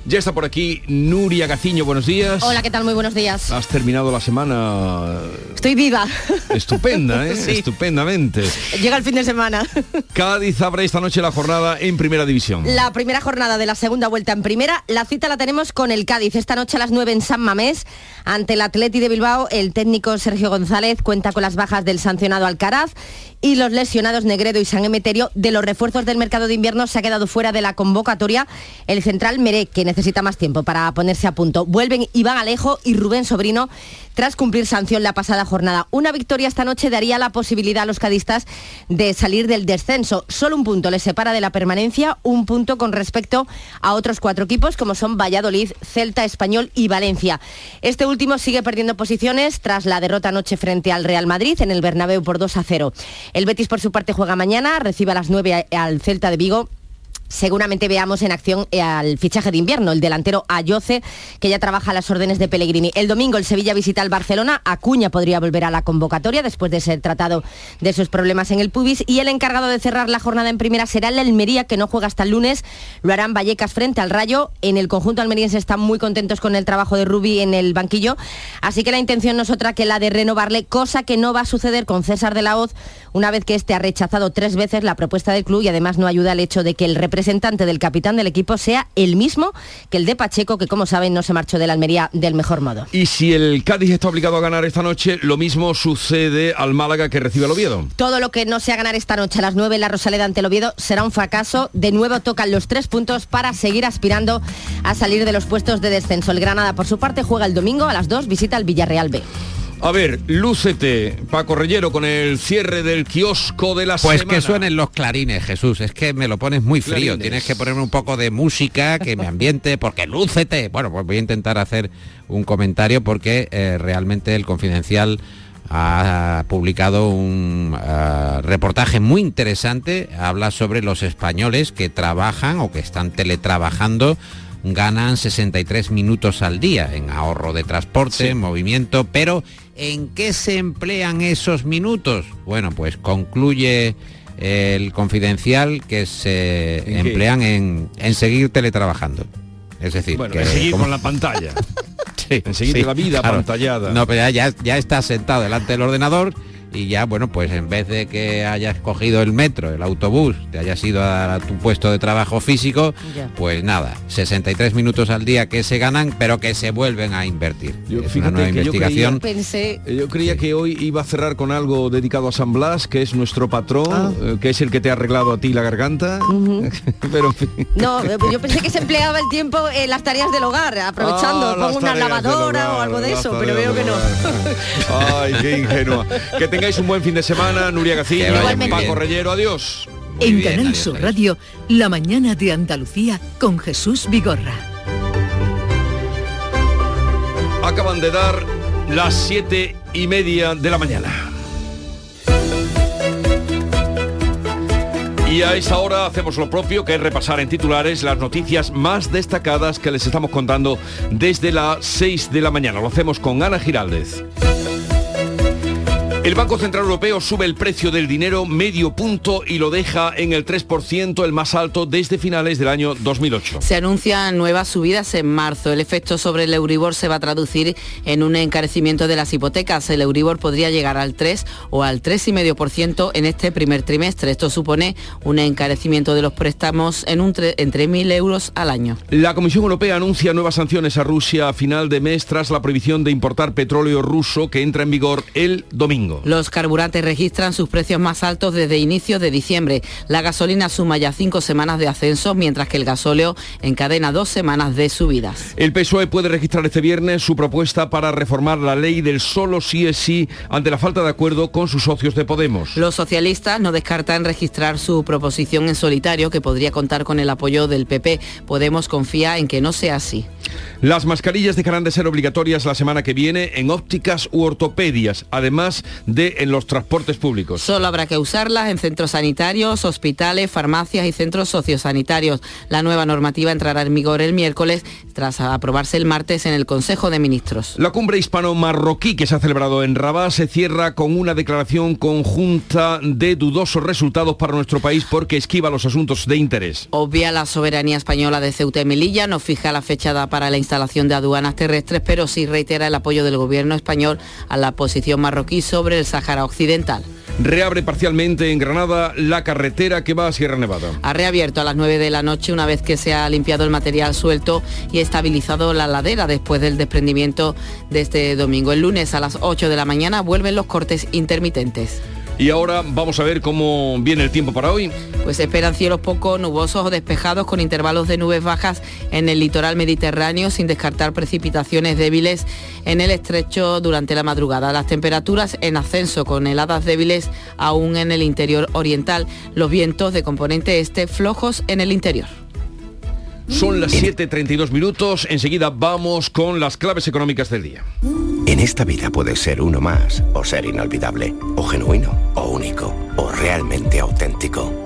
Ya está por aquí Nuria Gaciño, buenos días. Hola, ¿qué tal? Muy buenos días. Has terminado la semana... Estoy viva. Estupenda, ¿eh? Estupendamente. Llega el fin de semana. Cádiz abre esta noche la jornada en Primera División. La primera jornada de la segunda vuelta en Primera. La cita la tenemos con el Cádiz. Esta noche a las 9 en San Mamés. Ante el Atleti de Bilbao, el técnico Sergio González cuenta con las bajas del sancionado Alcaraz y los lesionados Negredo y San Emeterio. De los refuerzos del mercado de invierno se ha quedado fuera de la convocatoria el central Meré, que necesita más tiempo para ponerse a punto. Vuelven Iván Alejo y Rubén Sobrino tras cumplir sanción la pasada jornada. Una victoria esta noche daría la posibilidad a los cadistas de salir del descenso. Solo un punto les separa de la permanencia, un punto con respecto a otros cuatro equipos como son Valladolid, Celta, Español y Valencia. Este último sigue perdiendo posiciones tras la derrota anoche frente al Real Madrid en el Bernabéu por 2 a 0. El Betis por su parte juega mañana, recibe a las 9 al Celta de Vigo seguramente veamos en acción eh, al fichaje de invierno, el delantero Ayoce, que ya trabaja a las órdenes de Pellegrini. El domingo el Sevilla visita al Barcelona, Acuña podría volver a la convocatoria después de ser tratado de sus problemas en el pubis y el encargado de cerrar la jornada en primera será el Almería, que no juega hasta el lunes, lo harán Vallecas frente al Rayo. En el conjunto almeriense están muy contentos con el trabajo de Rubi en el banquillo, así que la intención no es otra que la de renovarle, cosa que no va a suceder con César de la Hoz una vez que este ha rechazado tres veces la propuesta del club y además no ayuda el hecho de que el representante del capitán del equipo sea el mismo que el de Pacheco, que como saben no se marchó de la Almería del mejor modo. Y si el Cádiz está obligado a ganar esta noche, lo mismo sucede al Málaga que recibe el Oviedo. Todo lo que no sea ganar esta noche a las 9 en la Rosaleda ante el Oviedo será un fracaso. De nuevo tocan los tres puntos para seguir aspirando a salir de los puestos de descenso. El Granada, por su parte, juega el domingo a las 2, visita al Villarreal B. A ver, lúcete, Paco Rellero, con el cierre del kiosco de la Pues semana. que suenen los clarines, Jesús. Es que me lo pones muy frío. Clarines. Tienes que ponerme un poco de música que me ambiente, porque lúcete. Bueno, pues voy a intentar hacer un comentario porque eh, realmente el Confidencial ha publicado un ah, reportaje muy interesante. Habla sobre los españoles que trabajan o que están teletrabajando ganan 63 minutos al día en ahorro de transporte, en movimiento, pero ¿en qué se emplean esos minutos? Bueno, pues concluye el confidencial que se emplean en, en seguir teletrabajando. Es decir, Bueno, que en seguir con la pantalla. Sí, en seguir sí, la vida claro. pantallada. No, pero ya, ya, ya estás sentado delante del ordenador y ya, bueno, pues en vez de que hayas cogido el metro, el autobús, te hayas ido a tu puesto de trabajo físico, Ya. pues nada, 63 minutos al día que se ganan, pero que se vuelven a invertir. Yo- es una nueva que yo investigación. Pensé, Eh, Yo creía que hoy iba a cerrar con algo dedicado a San Blas, que es nuestro patrón, eh, que es el que te ha arreglado a ti la garganta. Pero en fin. no, eh, yo pensé que se empleaba el tiempo en las tareas del hogar, aprovechando, Ah, pongo una lavadora o algo de eso, pero veo que no. Ay, qué ingenua. Que tengáis un buen fin de semana, Nuria muy Paco. Rellero, adiós. Muy en bien, Canal adiós, Sur. Radio, La mañana de Andalucía con Jesús Vigorra. Acaban de dar las siete y media de la mañana. Y a esa hora hacemos lo propio, que es repasar en titulares las noticias más destacadas que les estamos contando desde las 6 de la mañana. Lo hacemos con Ana Giraldez. El Banco Central Europeo sube el precio del dinero medio punto y lo deja en el 3%, el más alto desde finales del año 2008. Se anuncian nuevas subidas en marzo. El efecto sobre el Euribor se va a traducir en un encarecimiento de las hipotecas. El Euribor podría llegar al 3 o al 3,5% en este primer trimestre. Esto supone un encarecimiento de los préstamos en, un tre- en 3.000 euros al año. La Comisión Europea anuncia nuevas sanciones a Rusia a final de mes tras la prohibición de importar petróleo ruso que entra en vigor el domingo. Los carburantes registran sus precios más altos desde inicios de diciembre. La gasolina suma ya cinco semanas de ascenso, mientras que el gasóleo encadena dos semanas de subidas. El PSOE puede registrar este viernes su propuesta para reformar la ley del solo sí es sí ante la falta de acuerdo con sus socios de Podemos. Los socialistas no descartan registrar su proposición en solitario, que podría contar con el apoyo del PP. Podemos confía en que no sea así. Las mascarillas dejarán de ser obligatorias la semana que viene en ópticas u ortopedias, además de en los transportes públicos. Solo habrá que usarlas en centros sanitarios, hospitales, farmacias y centros sociosanitarios. La nueva normativa entrará en vigor el miércoles tras aprobarse el martes en el Consejo de Ministros. La cumbre hispano-marroquí que se ha celebrado en Rabat se cierra con una declaración conjunta de dudosos resultados para nuestro país porque esquiva los asuntos de interés. Obvia la soberanía española de Ceuta y Melilla, no fija la fecha da- para la instalación de aduanas terrestres, pero sí reitera el apoyo del gobierno español a la posición marroquí sobre el Sáhara Occidental. Reabre parcialmente en Granada la carretera que va a Sierra Nevada. Ha reabierto a las 9 de la noche una vez que se ha limpiado el material suelto y estabilizado la ladera después del desprendimiento de este domingo. El lunes a las 8 de la mañana vuelven los cortes intermitentes. Y ahora vamos a ver cómo viene el tiempo para hoy. Pues esperan cielos poco nubosos o despejados con intervalos de nubes bajas en el litoral mediterráneo sin descartar precipitaciones débiles en el estrecho durante la madrugada. Las temperaturas en ascenso con heladas débiles aún en el interior oriental. Los vientos de componente este flojos en el interior. Son las 7.32 minutos. Enseguida vamos con las claves económicas del día. En esta vida puedes ser uno más, o ser inolvidable, o genuino, o único, o realmente auténtico.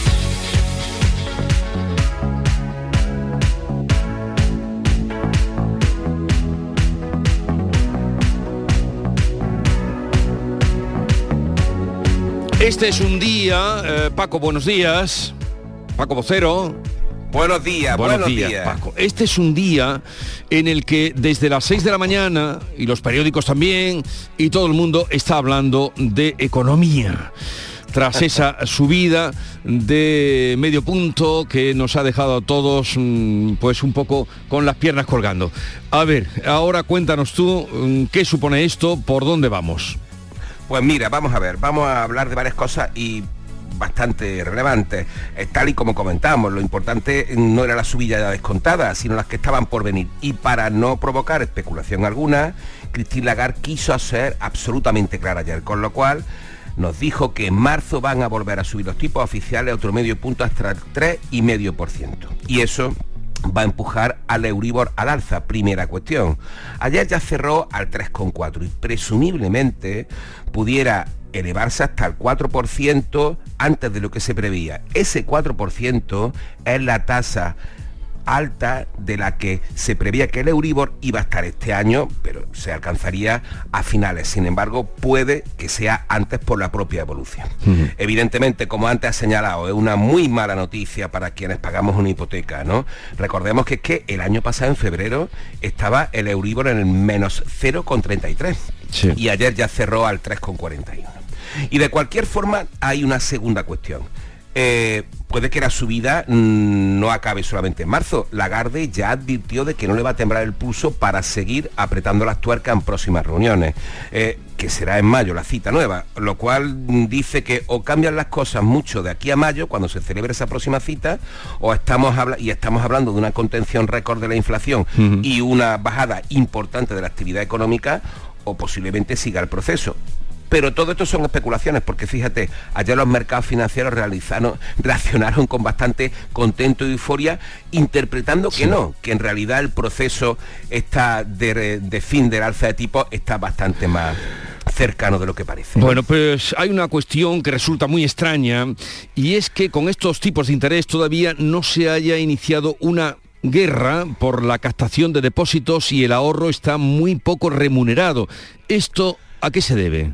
Este es un día, eh, Paco, buenos días. Paco Vocero. Buenos días, buenos, días, Paco. Este es un día en el que desde las 6 de la mañana, y los periódicos también, y todo el mundo está hablando de economía tras esa subida de medio punto que nos ha dejado a todos mm, pues un poco con las piernas colgando. A ver, ahora cuéntanos tú mm, qué supone esto, por dónde vamos. Pues mira, vamos a ver, vamos a hablar de varias cosas y bastante relevantes. Tal y como comentamos, lo importante no era la subida ya descontada, sino las que estaban por venir. Y para no provocar especulación alguna, Christine Lagarde quiso ser absolutamente clara ayer, con lo cual nos dijo que en marzo van a volver a subir los tipos oficiales a otro medio punto hasta el 3,5%. Y eso va a empujar al Euribor al alza, primera cuestión. Ayer ya cerró al 3,4 y presumiblemente pudiera elevarse hasta el 4% antes de lo que se preveía. Ese 4% es la tasa alta de la que se prevía que el Euribor iba a estar este año, pero se alcanzaría a finales. Sin embargo, puede que sea antes por la propia evolución. Evidentemente, como antes ha señalado, es una muy mala noticia para quienes pagamos una hipoteca, ¿no? Recordemos que es que el año pasado, en febrero, estaba el Euribor en el menos 0,33 y ayer ya cerró al 3,41. Y de cualquier forma, hay una segunda cuestión. Eh, puede que la subida mm, no acabe solamente en marzo. Lagarde ya advirtió de que no le va a temblar el pulso para seguir apretando las tuercas en próximas reuniones, eh, que será en mayo la cita nueva, lo cual mm, dice que o cambian las cosas mucho de aquí a mayo, cuando se celebre esa próxima cita, o estamos y estamos hablando de una contención récord de la inflación y una bajada importante de la actividad económica, o posiblemente siga el proceso. Pero todo esto son especulaciones, porque fíjate, ayer los mercados financieros realizaron, reaccionaron con bastante contento y euforia, interpretando que no, que en realidad el proceso está de, fin del alza de tipo está bastante más cercano de lo que parece. Bueno, pues hay una cuestión que resulta muy extraña y es que con estos tipos de interés todavía no se haya iniciado una guerra por la captación de depósitos y el ahorro está muy poco remunerado. ¿Esto a qué se debe?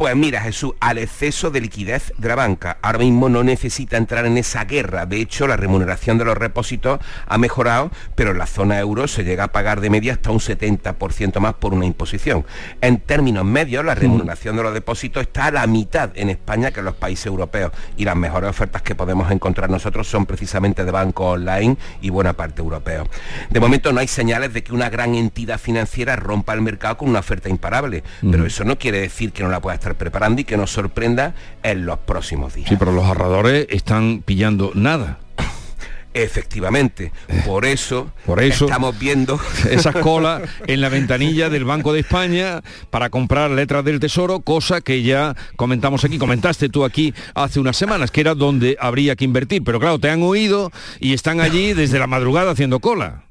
Pues mira, Jesús, al exceso de liquidez de la banca. Ahora mismo no necesita entrar en esa guerra. De hecho, la remuneración de los repósitos ha mejorado, pero en la zona euro se llega a pagar de media hasta un 70% más por una imposición. En términos medios, la remuneración de los depósitos está a la mitad en España que en los países europeos. Y las mejores ofertas que podemos encontrar nosotros son precisamente de bancos online y buena parte europeo. De momento no hay señales de que una gran entidad financiera rompa el mercado con una oferta imparable, pero eso no quiere decir que no la pueda estar preparando y que nos sorprenda en los próximos días. Sí, pero los ahorradores están pillando nada. Efectivamente, por eso, por eso estamos viendo esas colas en la ventanilla del Banco de España para comprar letras del Tesoro, cosa que ya comentamos aquí, comentaste tú aquí hace unas semanas, que era donde habría que invertir. Pero claro, te han oído y están allí desde la madrugada haciendo cola.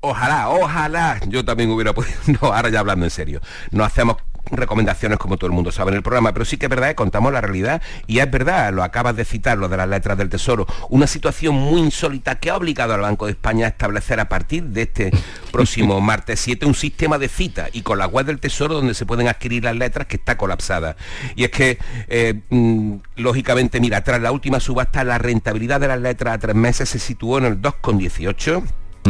Ojalá, ojalá, yo también hubiera podido, no, ahora ya hablando en serio, no hacemos recomendaciones como todo el mundo sabe en el programa, pero sí que es verdad que contamos la realidad y es verdad, lo acabas de citar, lo de las letras del Tesoro, una situación muy insólita que ha obligado al Banco de España a establecer a partir de este próximo martes 7 un sistema de cita y con la web del Tesoro donde se pueden adquirir las letras que está colapsada. Y es que, eh, mm, lógicamente, mira, tras la última subasta la rentabilidad de las letras a tres meses se situó en el 2,18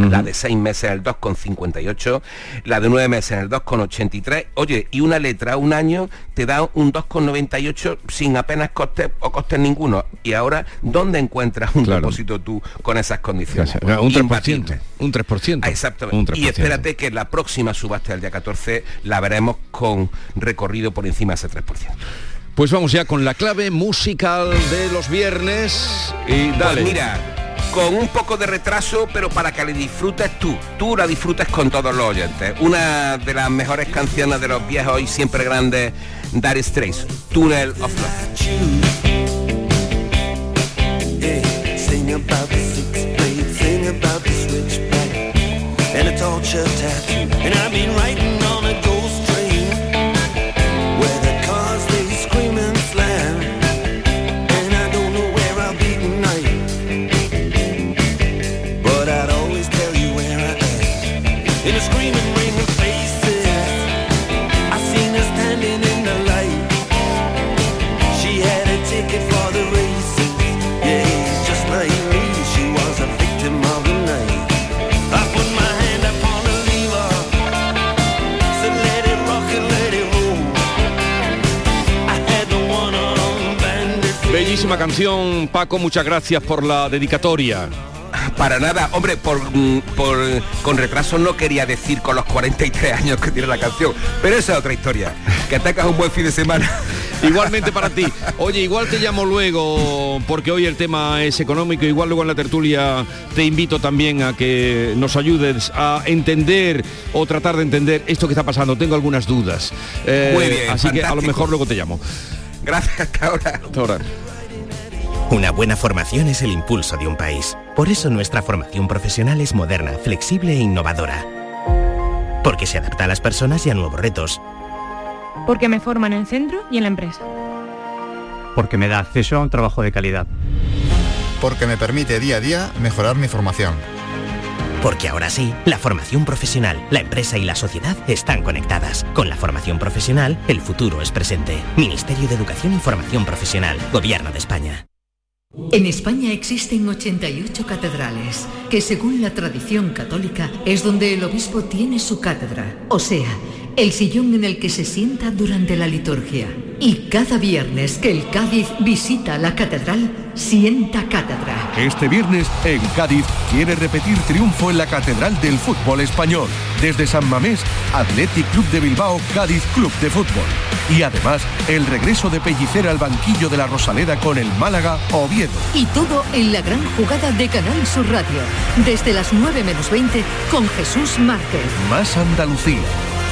la de seis meses en el 2,58, la de nueve meses en el 2,83. Oye, y una letra, un año, te da un 2,98 sin apenas coste o costes ninguno. Y ahora, ¿dónde encuentras un depósito tú con esas condiciones? un 3%. Un 3%. exactamente. Y espérate que la próxima subasta del día 14 la veremos con recorrido por encima de ese 3%. Pues vamos ya con la clave musical de los viernes y pues dale. Pues mira, con un poco de retraso, pero para que la disfrutes tú. Tú la disfrutes con todos los oyentes. Una de las mejores canciones de los viejos y siempre grandes Dire Straits, Tunnel of Love. Canción, Paco, muchas gracias por la dedicatoria. Para nada, hombre, por, mm, por, con retraso no quería decir con los 43 años que tiene la canción, pero esa es otra historia. Que atacas un buen fin de semana. Igualmente para ti. Oye, igual te llamo luego, porque hoy el tema es económico, igual luego en la tertulia te invito también a que nos ayudes a entender o tratar de entender esto que está pasando. Tengo algunas dudas. Eh, Muy bien, Así que a lo mejor luego te llamo. Gracias, hasta ahora. Hasta ahora. Una buena formación es el impulso de un país. Por eso nuestra formación profesional es moderna, flexible e innovadora. Porque se adapta a las personas y a nuevos retos. Porque me forman en el centro y en la empresa. porque me da acceso a un trabajo de calidad. Porque me permite día a día mejorar mi formación. Porque ahora sí, la formación profesional, la empresa y la sociedad están conectadas. Con la formación profesional, el futuro es presente. Ministerio de Educación y Formación Profesional, Gobierno de España. En España existen 88 catedrales, que según la tradición católica es donde el obispo tiene su cátedra, o sea, el sillón en el que se sienta durante la liturgia. Y cada viernes que el Cádiz visita la catedral, sienta cátedra. Este viernes, en Cádiz, quiere repetir triunfo en la Catedral del Fútbol Español. Desde San Mamés, Athletic Club de Bilbao, Cádiz Club de Fútbol. Y además, el regreso de Pellicera al banquillo de la Rosaleda con el Málaga Oviedo. Y todo en la gran jugada de Canal Sur Radio, desde las 9 menos 20 con Jesús Márquez. Más Andalucía,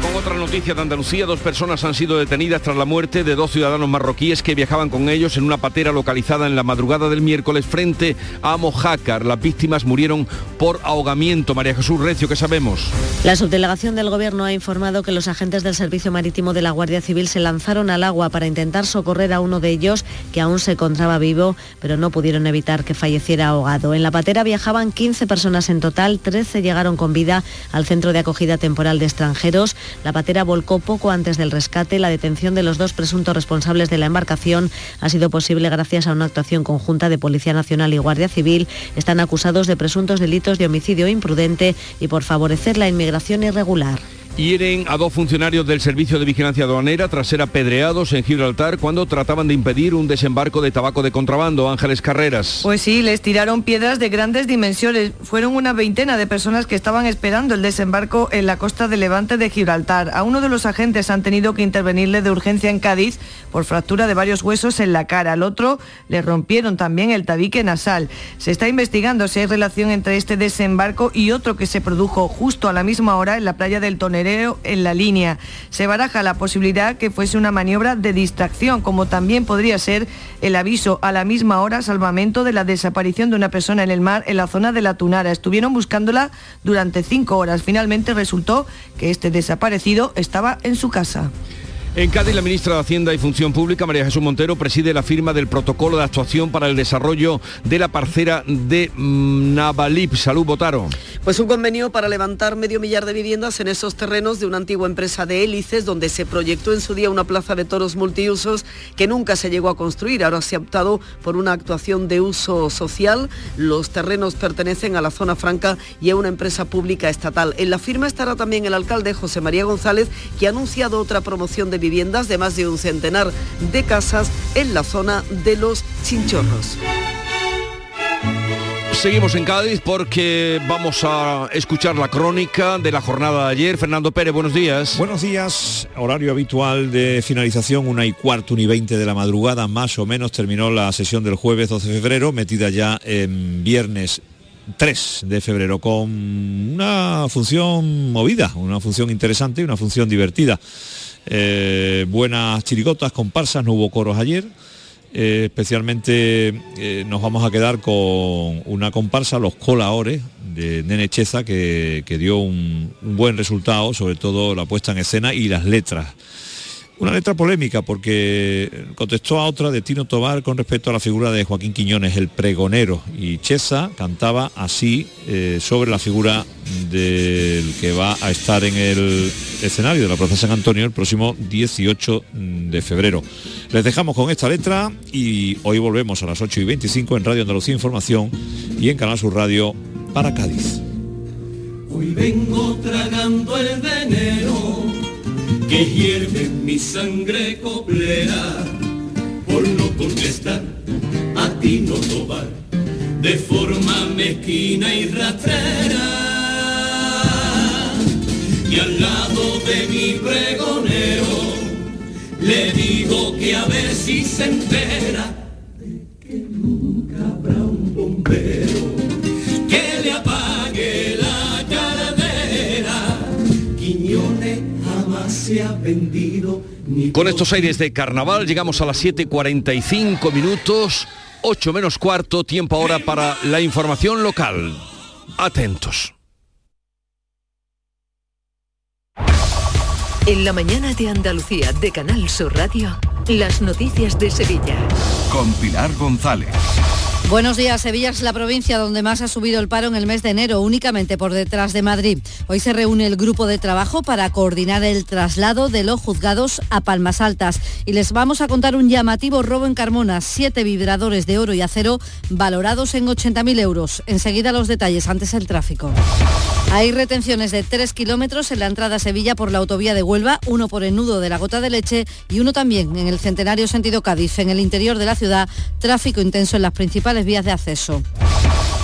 Con otra noticia de Andalucía. Dos personas han sido detenidas tras la muerte de dos ciudadanos marroquíes que viajaban con ellos en una patera localizada en la madrugada del miércoles frente a Mojácar. Las víctimas murieron por ahogamiento. María Jesús Recio, ¿qué sabemos? La subdelegación del Gobierno ha informado que los agentes del Servicio Marítimo de la Guardia Civil se lanzaron al agua para intentar socorrer a uno de ellos que aún se encontraba vivo, pero no pudieron evitar que falleciera ahogado. En la patera viajaban 15 personas en total, 13 llegaron con vida al Centro de Acogida Temporal de Extranjeros. La patera volcó poco antes del rescate. La detención de los dos presuntos responsables de la embarcación ha sido posible gracias a una actuación conjunta de Policía Nacional y Guardia Civil. Están acusados de presuntos delitos de homicidio imprudente y por favorecer la inmigración irregular. Hieren a dos funcionarios del Servicio de Vigilancia Aduanera tras ser apedreados en Gibraltar cuando trataban de impedir un desembarco de tabaco de contrabando. Ángeles Carreras. Pues sí, les tiraron piedras de grandes dimensiones. Fueron una veintena de personas que estaban esperando el desembarco en la costa de Levante de Gibraltar. A uno de los agentes han tenido que intervenirle de urgencia en Cádiz por fractura de varios huesos en la cara. Al otro le rompieron también el tabique nasal. Se está investigando si hay relación entre este desembarco y otro que se produjo justo a la misma hora en la playa del En la línea. Se baraja la posibilidad que fuese una maniobra de distracción, como también podría ser el aviso a la misma hora salvamento de la desaparición de una persona en el mar en la zona de la Tunara. Estuvieron buscándola durante cinco horas. Finalmente resultó que este desaparecido estaba en su casa. En Cádiz, la ministra de Hacienda y Función Pública, María Jesús Montero, preside la firma del protocolo de actuación para el desarrollo de la parcera de mm, Navalip. Salud, Botaro. Pues un convenio para levantar medio millar de viviendas en esos terrenos de una antigua empresa de hélices donde se proyectó en su día una plaza de toros multiusos que nunca se llegó a construir. Ahora se ha optado por una actuación de uso social. Los terrenos pertenecen a la zona franca y a una empresa pública estatal. En la firma estará también el alcalde José María González que ha anunciado otra promoción de viviendas de más de un centenar de casas en la zona de los Chinchorros. Seguimos en Cádiz porque vamos a escuchar la crónica de la jornada de ayer. Fernando Pérez, buenos días. Buenos días. Horario habitual de finalización, una y cuarto, una y veinte de la madrugada, más o menos terminó la sesión del jueves 12 de febrero, metida ya en viernes 3 de febrero con una función movida, una función interesante y una función divertida. Eh, buenas chirigotas, comparsas, no hubo coros ayer. Eh, especialmente eh, nos vamos a quedar con una comparsa, los colaores de Nene Cheza, que, que dio un, un buen resultado, sobre todo la puesta en escena y las letras. Una letra polémica porque contestó a otra de Tino Tobar con respecto a la figura de Joaquín Quiñones, el pregonero. Y Cheza cantaba así eh, sobre la figura del que va a estar en el escenario de la Plaza San Antonio el próximo 18 de febrero. Les dejamos con esta letra y hoy volvemos a las 8 y 25 en Radio Andalucía Información y en Canal Sur Radio para Cádiz. Hoy vengo tragando el veneno que hierve mi sangre coplera por no contestar a ti no tobar de forma mezquina y rastrera. Y al lado de mi pregonero le digo que a ver si se entera de que nunca habrá un bombero se ha vendido ni Con estos aires de carnaval llegamos a las 7.45 minutos, 8 menos cuarto, tiempo ahora para la información local. Atentos. En la mañana de Andalucía de Canal Sur Radio, las noticias de Sevilla. Con Pilar González. Buenos días, Sevilla es la provincia donde más ha subido el paro en el mes de enero, únicamente por detrás de Madrid. Hoy se reúne el grupo de trabajo para coordinar el traslado de los juzgados a Palmas Altas. Y les vamos a contar un llamativo robo en Carmona, siete vibradores de oro y acero valorados en 80.000 euros. Enseguida los detalles, antes el tráfico. Hay retenciones de 3 kilómetros en la entrada a Sevilla por la autovía de Huelva, uno por el nudo de la Gota de Leche y uno también en el Centenario sentido Cádiz. En el interior de la ciudad, tráfico intenso en las principales vías de acceso.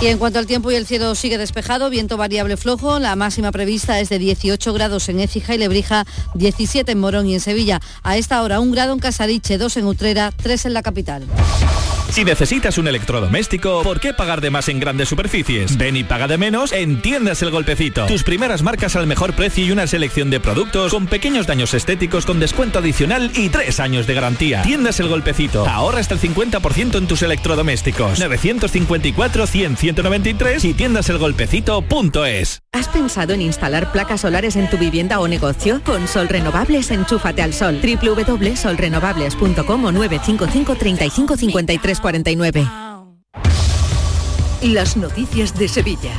Y en cuanto al tiempo y el cielo sigue despejado, viento variable flojo, la máxima prevista es de 18 grados en Écija y Lebrija, 17 en Morón y en Sevilla. A esta hora un grado en Casariche, 2 en Utrera, 3 en la capital. Si necesitas un electrodoméstico, ¿por qué pagar de más en grandes superficies? Ven y paga de menos en Tiendas El Golpecito. Tus primeras marcas al mejor precio y una selección de productos con pequeños daños estéticos con descuento adicional y tres años de garantía. Tiendas El Golpecito. Ahorra hasta el 50% en tus electrodomésticos. 954 100 193 y tiendaselgolpecito.es. ¿Has pensado en instalar placas solares en tu vivienda o negocio? Con Sol Renovables, enchúfate al sol. www.solrenovables.com o 955 35 53 49. Las noticias de Sevilla.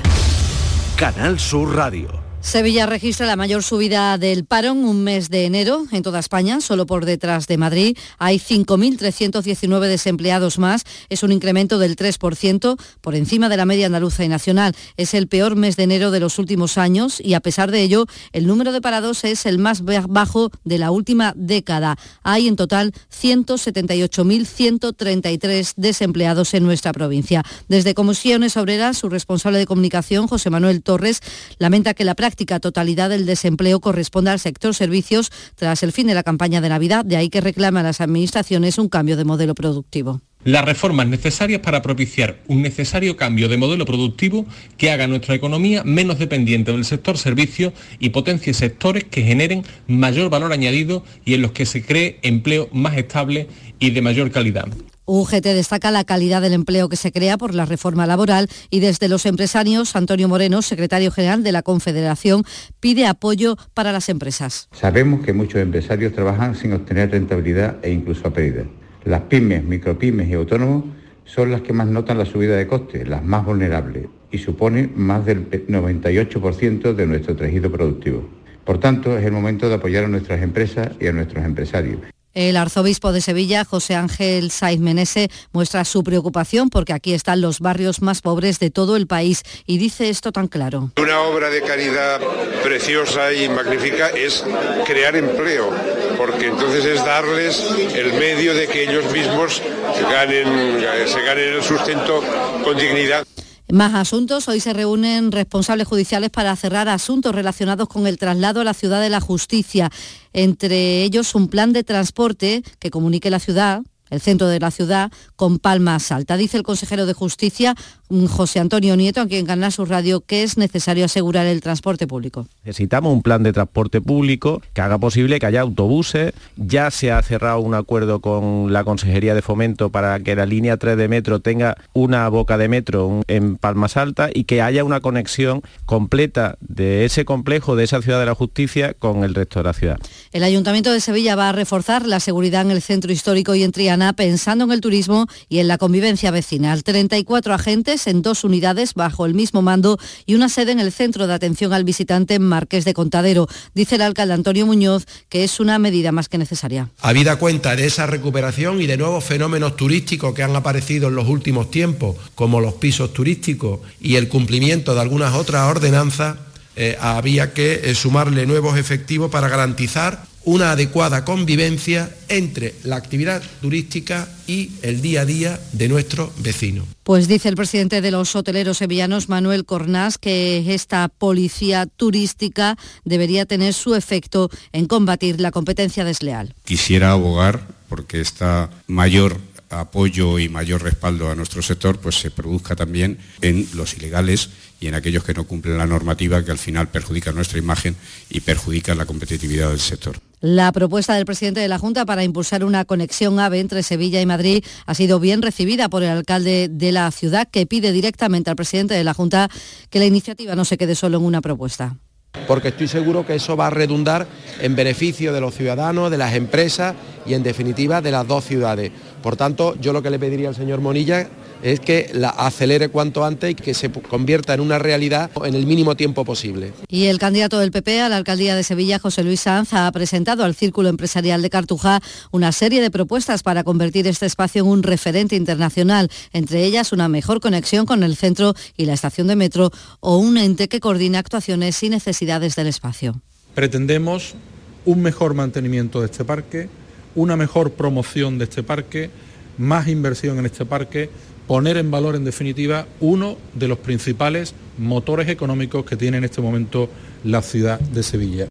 Canal Sur Radio. Sevilla registra la mayor subida del paro en un mes de enero en toda España, solo por detrás de Madrid. Hay 5.319 desempleados más, es un incremento del 3% por encima de la media andaluza y nacional. Es el peor mes de enero de los últimos años y a pesar de ello, el número de parados es el más bajo de la última década. Hay en total 178.133 desempleados en nuestra provincia. Desde Comisiones Obreras, su responsable de comunicación, José Manuel Torres, lamenta que la práctica totalidad del desempleo corresponde al sector servicios tras el fin de la campaña de Navidad, de ahí que reclama a las administraciones un cambio de modelo productivo. Las reformas necesarias para propiciar un necesario cambio de modelo productivo que haga nuestra economía menos dependiente del sector servicios y potencie sectores que generen mayor valor añadido y en los que se cree empleo más estable y de mayor calidad. UGT destaca la calidad del empleo que se crea por la reforma laboral y desde los empresarios, Antonio Moreno, secretario general de la Confederación, pide apoyo para las empresas. Sabemos que muchos empresarios trabajan sin obtener rentabilidad e incluso a pérdida. Las pymes, micropymes y autónomos son las que más notan la subida de costes, las más vulnerables, y suponen más del 98% de nuestro tejido productivo. Por tanto, es el momento de apoyar a nuestras empresas y a nuestros empresarios. El arzobispo de Sevilla, José Ángel Saiz Menese, muestra su preocupación porque aquí están los barrios más pobres de todo el país y dice esto tan claro. Una obra de caridad preciosa y magnífica es crear empleo, porque entonces es darles el medio de que ellos mismos ganen, se ganen el sustento con dignidad. Más asuntos. Hoy se reúnen responsables judiciales para cerrar asuntos relacionados con el traslado a la ciudad de la justicia. Entre ellos un plan de transporte que comunique la ciudad el centro de la ciudad, con Palmas Alta. Dice el consejero de Justicia, José Antonio Nieto, aquí en Canal Sur Radio, que es necesario asegurar el transporte público. Necesitamos un plan de transporte público que haga posible que haya autobuses. Ya se ha cerrado un acuerdo con la Consejería de Fomento para que la línea 3 de metro tenga una boca de metro en Palmas Alta y que haya una conexión completa de ese complejo, de esa ciudad de la justicia, con el resto de la ciudad. El Ayuntamiento de Sevilla va a reforzar la seguridad en el centro histórico y en Triana pensando en el turismo y en la convivencia vecinal. 34 agentes en dos unidades bajo el mismo mando y una sede en el Centro de Atención al Visitante Marqués de Contadero. Dice el alcalde Antonio Muñoz que es una medida más que necesaria. Habida cuenta de esa recuperación y de nuevos fenómenos turísticos que han aparecido en los últimos tiempos, como los pisos turísticos y el cumplimiento de algunas otras ordenanzas, eh, había que eh, sumarle nuevos efectivos para garantizar una adecuada convivencia entre la actividad turística y el día a día de nuestros vecinos. Pues dice el presidente de los hoteleros sevillanos, Manuel Cornás, que esta policía turística debería tener su efecto en combatir la competencia desleal. Quisiera abogar porque esta mayor apoyo y mayor respaldo a nuestro sector pues se produzca también en los ilegales y en aquellos que no cumplen la normativa que al final perjudican nuestra imagen y perjudican la competitividad del sector. La propuesta del presidente de la Junta para impulsar una conexión AVE entre Sevilla y Madrid ha sido bien recibida por el alcalde de la ciudad, que pide directamente al presidente de la Junta que la iniciativa no se quede solo en una propuesta porque estoy seguro que eso va a redundar en beneficio de los ciudadanos, de las empresas y en definitiva de las dos ciudades. Por tanto, yo lo que le pediría al señor Monilla es que la acelere cuanto antes y que se convierta en una realidad en el mínimo tiempo posible. Y el candidato del PP a la alcaldía de Sevilla, José Luis Sanz, ha presentado al Círculo Empresarial de Cartuja una serie de propuestas para convertir este espacio en un referente internacional, entre ellas una mejor conexión con el centro y la estación de metro o un ente que coordine actuaciones y necesidades del espacio. Pretendemos un mejor mantenimiento de este parque, una mejor promoción de este parque, más inversión en este parque, poner en valor en definitiva uno de los principales motores económicos que tiene en este momento la ciudad de Sevilla.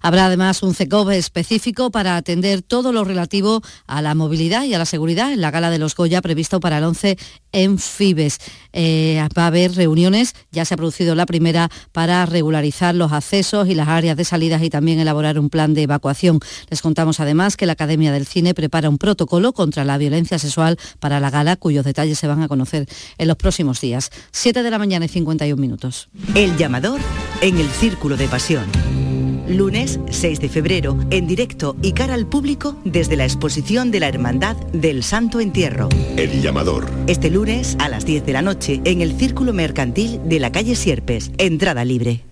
Habrá además un CECOV específico para atender todo lo relativo a la movilidad y a la seguridad en la gala de los Goya previsto para el 11 en Fibes. Eh, va a haber reuniones, ya se ha producido la primera, para regularizar los accesos y las áreas de salidas y también elaborar un plan de evacuación. Les contamos además que la Academia del Cine prepara un protocolo contra la violencia sexual para la gala, cuyos detalles se van a conocer en los próximos días. 7 de la mañana y 51 minutos. El llamador en el Círculo de Pasión lunes 6 de febrero, en directo y cara al público desde la exposición de la Hermandad del Santo Entierro. El llamador. Este lunes a las 10 de la noche en el Círculo Mercantil de la calle Sierpes. Entrada libre.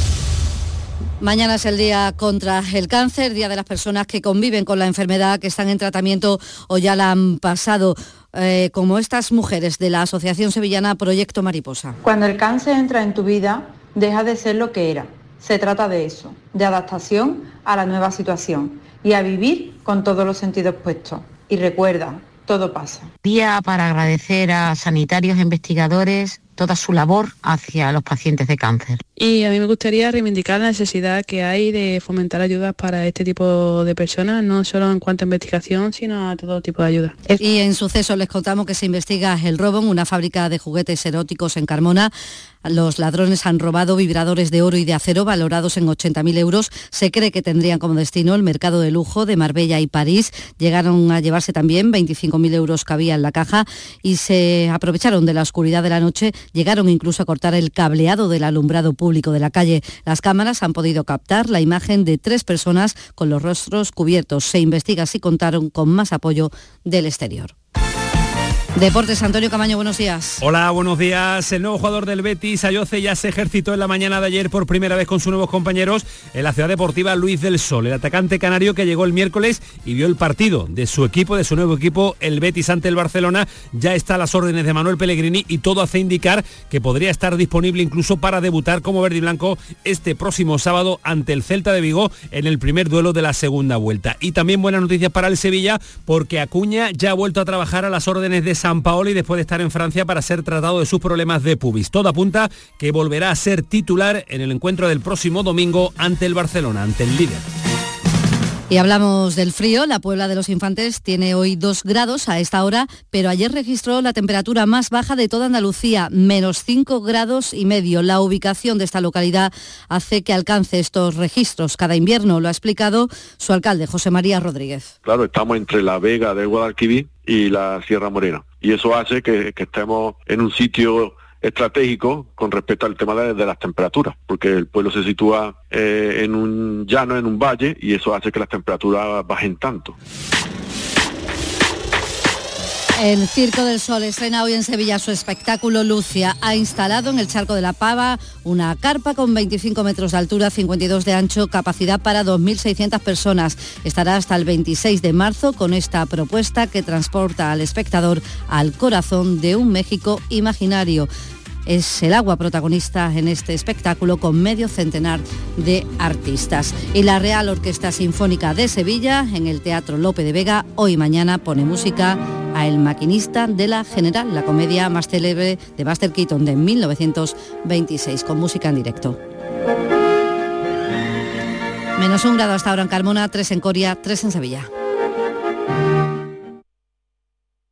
Mañana es el día contra el cáncer, día de las personas que conviven con la enfermedad, que están en tratamiento o ya la han pasado. Eh, como estas mujeres de la Asociación Sevillana Proyecto Mariposa. Cuando el cáncer entra en tu vida, deja de ser lo que era. Se trata de eso, de adaptación a la nueva situación y a vivir con todos los sentidos puestos. Y recuerda, todo pasa. Día para agradecer a sanitarios e investigadores toda su labor hacia los pacientes de cáncer. Y a mí me gustaría reivindicar la necesidad que hay de fomentar ayudas para este tipo de personas, no solo en cuanto a investigación, sino a todo tipo de ayuda. Y en suceso les contamos que se investiga el robo en una fábrica de juguetes eróticos en Carmona. Los ladrones han robado vibradores de oro y de acero valorados en 80.000 euros. Se cree que tendrían como destino el mercado de lujo de Marbella y París. Llegaron a llevarse también 25.000 euros que había en la caja y se aprovecharon de la oscuridad de la noche. Llegaron incluso a cortar el cableado del alumbrado público de la calle. Las cámaras han podido captar la imagen de tres personas con los rostros cubiertos. Se investiga si contaron con más apoyo del exterior. Deportes, Antonio Camaño, buenos días. Hola, buenos días. El nuevo jugador del Betis, Ayoce, ya se ejercitó en la mañana de ayer por primera vez con sus nuevos compañeros en la ciudad deportiva Luis del Sol. El atacante canario que llegó el miércoles y vio el partido de su equipo, de su nuevo equipo, el Betis ante el Barcelona, ya está a las órdenes de Manuel Pellegrini y todo hace indicar que podría estar disponible incluso para debutar como verde y blanco este próximo sábado ante el Celta de Vigo en el primer duelo de la segunda vuelta. Y también buenas noticias para el Sevilla porque Acuña ya ha vuelto a trabajar a las órdenes de San Paoli después de estar en Francia para ser tratado de sus problemas de pubis. Todo apunta que volverá a ser titular en el encuentro del próximo domingo ante el Barcelona, ante el líder. Y hablamos del frío. La Puebla de los Infantes tiene hoy 2 grados a esta hora, pero ayer registró la temperatura más baja de toda Andalucía, menos 5 grados y medio. La ubicación de esta localidad hace que alcance estos registros cada invierno. Lo ha explicado su alcalde, José María Rodríguez. Claro, estamos entre la Vega del Guadalquivir y la Sierra Morena. Y eso hace que, estemos en un sitio estratégico con respecto al tema de, las temperaturas, porque el pueblo se sitúa eh, en un llano, en un valle, y eso hace que las temperaturas bajen tanto. El Circo del Sol estrena hoy en Sevilla su espectáculo Lucia. Ha instalado en el Charco de la Pava una carpa con 25 metros de altura, 52 de ancho, capacidad para 2.600 personas. Estará hasta el 26 de marzo con esta propuesta que transporta al espectador al corazón de un México imaginario es el agua protagonista en este espectáculo con medio centenar de artistas. Y la Real Orquesta Sinfónica de Sevilla, en el Teatro Lope de Vega, hoy y mañana pone música a El maquinista de la General, la comedia más célebre de Buster Keaton de 1926, con música en directo. Menos un grado hasta ahora en Carmona, tres en Coria, tres en Sevilla.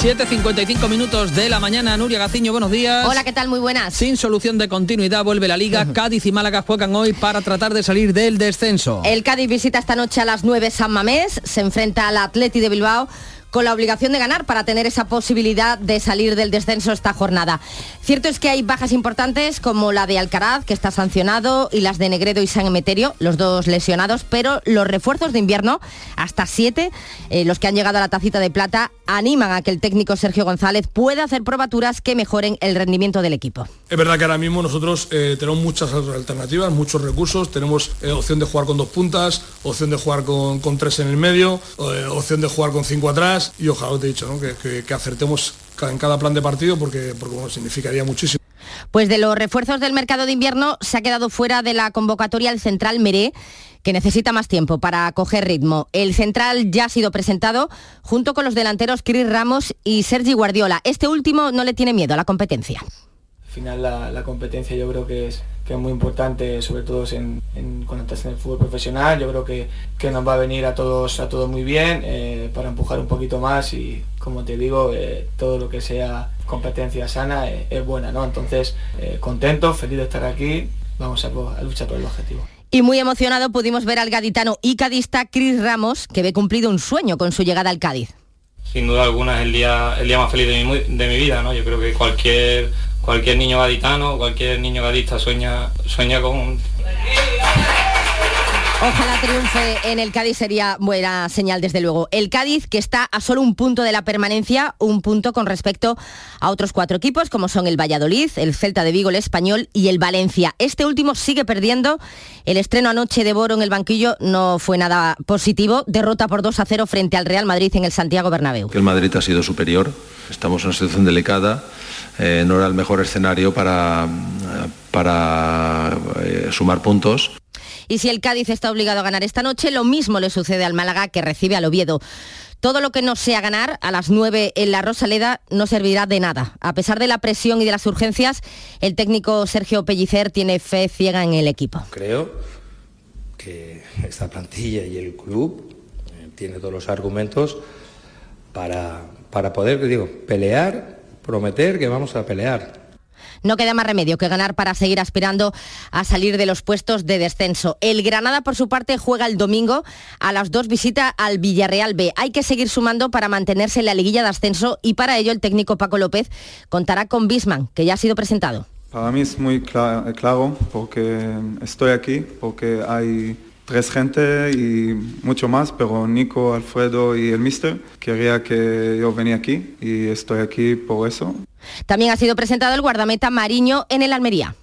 7.55 minutos de la mañana, Nuria Gaciño, buenos días. Hola, ¿qué tal? Muy buenas. Sin solución de continuidad vuelve la Liga. Cádiz y Málaga juegan hoy para tratar de salir del descenso. El Cádiz visita esta noche a las 9 San Mamés, se enfrenta al Atleti de Bilbao con la obligación de ganar para tener esa posibilidad de salir del descenso esta jornada. Cierto es que hay bajas importantes como la de Alcaraz, que está sancionado, y las de Negredo y San Emeterio, los dos lesionados, pero los refuerzos de invierno, hasta siete, eh, los que han llegado a la tacita de plata, animan a que el técnico Sergio González pueda hacer probaturas que mejoren el rendimiento del equipo. Es verdad que ahora mismo nosotros eh, tenemos muchas alternativas, muchos recursos, tenemos eh, opción de jugar con dos puntas, opción de jugar con, con tres en el medio, opción de jugar con cinco atrás, y ojalá te he dicho, que, acertemos en cada plan de partido porque, significaría muchísimo. Pues de los refuerzos del mercado de invierno se ha quedado fuera de la convocatoria el central Meré, que necesita más tiempo para coger ritmo. El central ya ha sido presentado junto con los delanteros Cris Ramos y Sergi Guardiola. Este último no le tiene miedo a la competencia. Al final la, competencia yo creo que es, que es muy importante, sobre todo en, cuando estás en el fútbol profesional. Yo creo que, que nos va a venir a todos, a todos muy bien eh, para empujar un poquito más y como te digo, eh, todo lo que sea competencia sana eh, es buena, ¿no? Entonces, contento, feliz de estar aquí, vamos a, a luchar por el objetivo. Y muy emocionado pudimos ver al gaditano y cadista Cris Ramos, que ve cumplido un sueño con su llegada al Cádiz. Sin duda alguna es el día, el día más feliz de mi, de mi vida, ¿no? Yo creo que cualquier cualquier niño gaditano, cualquier niño gadista sueña, sueña con Ojalá triunfe en el Cádiz sería buena señal desde luego. El Cádiz que está a solo un punto de la permanencia, un punto con respecto a otros cuatro equipos como son el Valladolid, el Celta de Vigo, el Español y el Valencia. Este último sigue perdiendo. El estreno anoche de Boro en el banquillo no fue nada positivo. Derrota por 2 a 0 frente al Real Madrid en el Santiago Bernabéu. El Madrid ha sido superior. Estamos en una situación delicada eh, no era el mejor escenario para, para eh, sumar puntos. Y si el Cádiz está obligado a ganar esta noche, lo mismo le sucede al Málaga que recibe al Oviedo. Todo lo que no sea ganar a las 9 en la Rosaleda no servirá de nada. A pesar de la presión y de las urgencias, el técnico Sergio Pellicer tiene fe ciega en el equipo. Creo que esta plantilla y el club eh, tiene todos los argumentos para, para poder, digo, pelear prometer que vamos a pelear. No queda más remedio que ganar para seguir aspirando a salir de los puestos de descenso. El Granada, por su parte, juega el domingo a las dos visita al Villarreal B. Hay que seguir sumando para mantenerse en la liguilla de ascenso y para ello el técnico Paco López contará con Bisman, que ya ha sido presentado. Para mí es muy claro porque estoy aquí, porque hay tres gente y mucho más, pero Nico, Alfredo y el Mister quería que yo venía aquí y estoy aquí por eso. También ha sido presentado el guardameta Mariño en el Almería.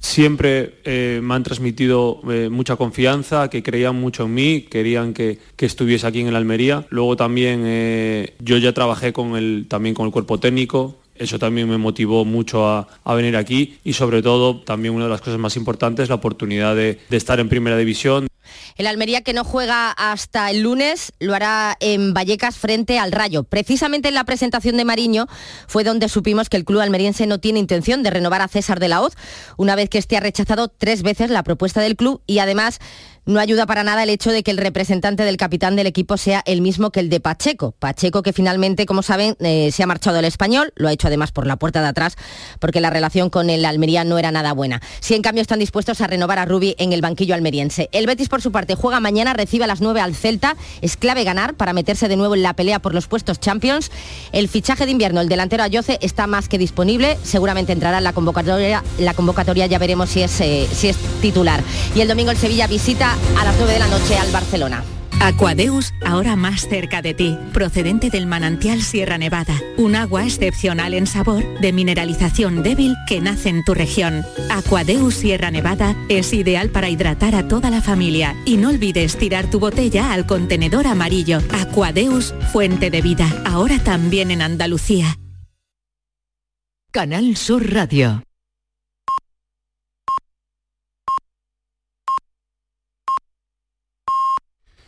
Siempre eh, me han transmitido eh, mucha confianza, que creían mucho en mí, querían que, estuviese aquí en el Almería. Luego también eh, yo ya trabajé con el, también con el cuerpo técnico, eso también me motivó mucho a, venir aquí y sobre todo también una de las cosas más importantes, la oportunidad de, estar en primera división. El Almería que no juega hasta el lunes lo hará en Vallecas frente al Rayo. Precisamente en la presentación de Mariño fue donde supimos que el club almeriense no tiene intención de renovar a César de la Hoz, una vez que esté ha rechazado tres veces la propuesta del club y además No ayuda para nada el hecho de que el representante del capitán del equipo sea el mismo que el de Pacheco. Pacheco que finalmente, como saben, eh, se ha marchado del español, lo ha hecho además por la puerta de atrás, porque la relación con el Almería no era nada buena. Si en cambio están dispuestos a renovar a Rubi en el banquillo almeriense. El Betis, por su parte, juega mañana, recibe a las 9 al Celta. Es clave ganar para meterse de nuevo en la pelea por los puestos Champions. El fichaje de invierno, el delantero Ayoce, está más que disponible. Seguramente entrará en la convocatoria. La convocatoria ya veremos si es, eh, si es titular. Y el domingo el Sevilla visita a las 9 de la noche al Barcelona. Aquadeus, ahora más cerca de ti, procedente del manantial Sierra Nevada, un agua excepcional en sabor, de mineralización débil que nace en tu región. Aquadeus Sierra Nevada es ideal para hidratar a toda la familia y no olvides tirar tu botella al contenedor amarillo. Aquadeus, fuente de vida, ahora también en Andalucía. Canal Sur Radio.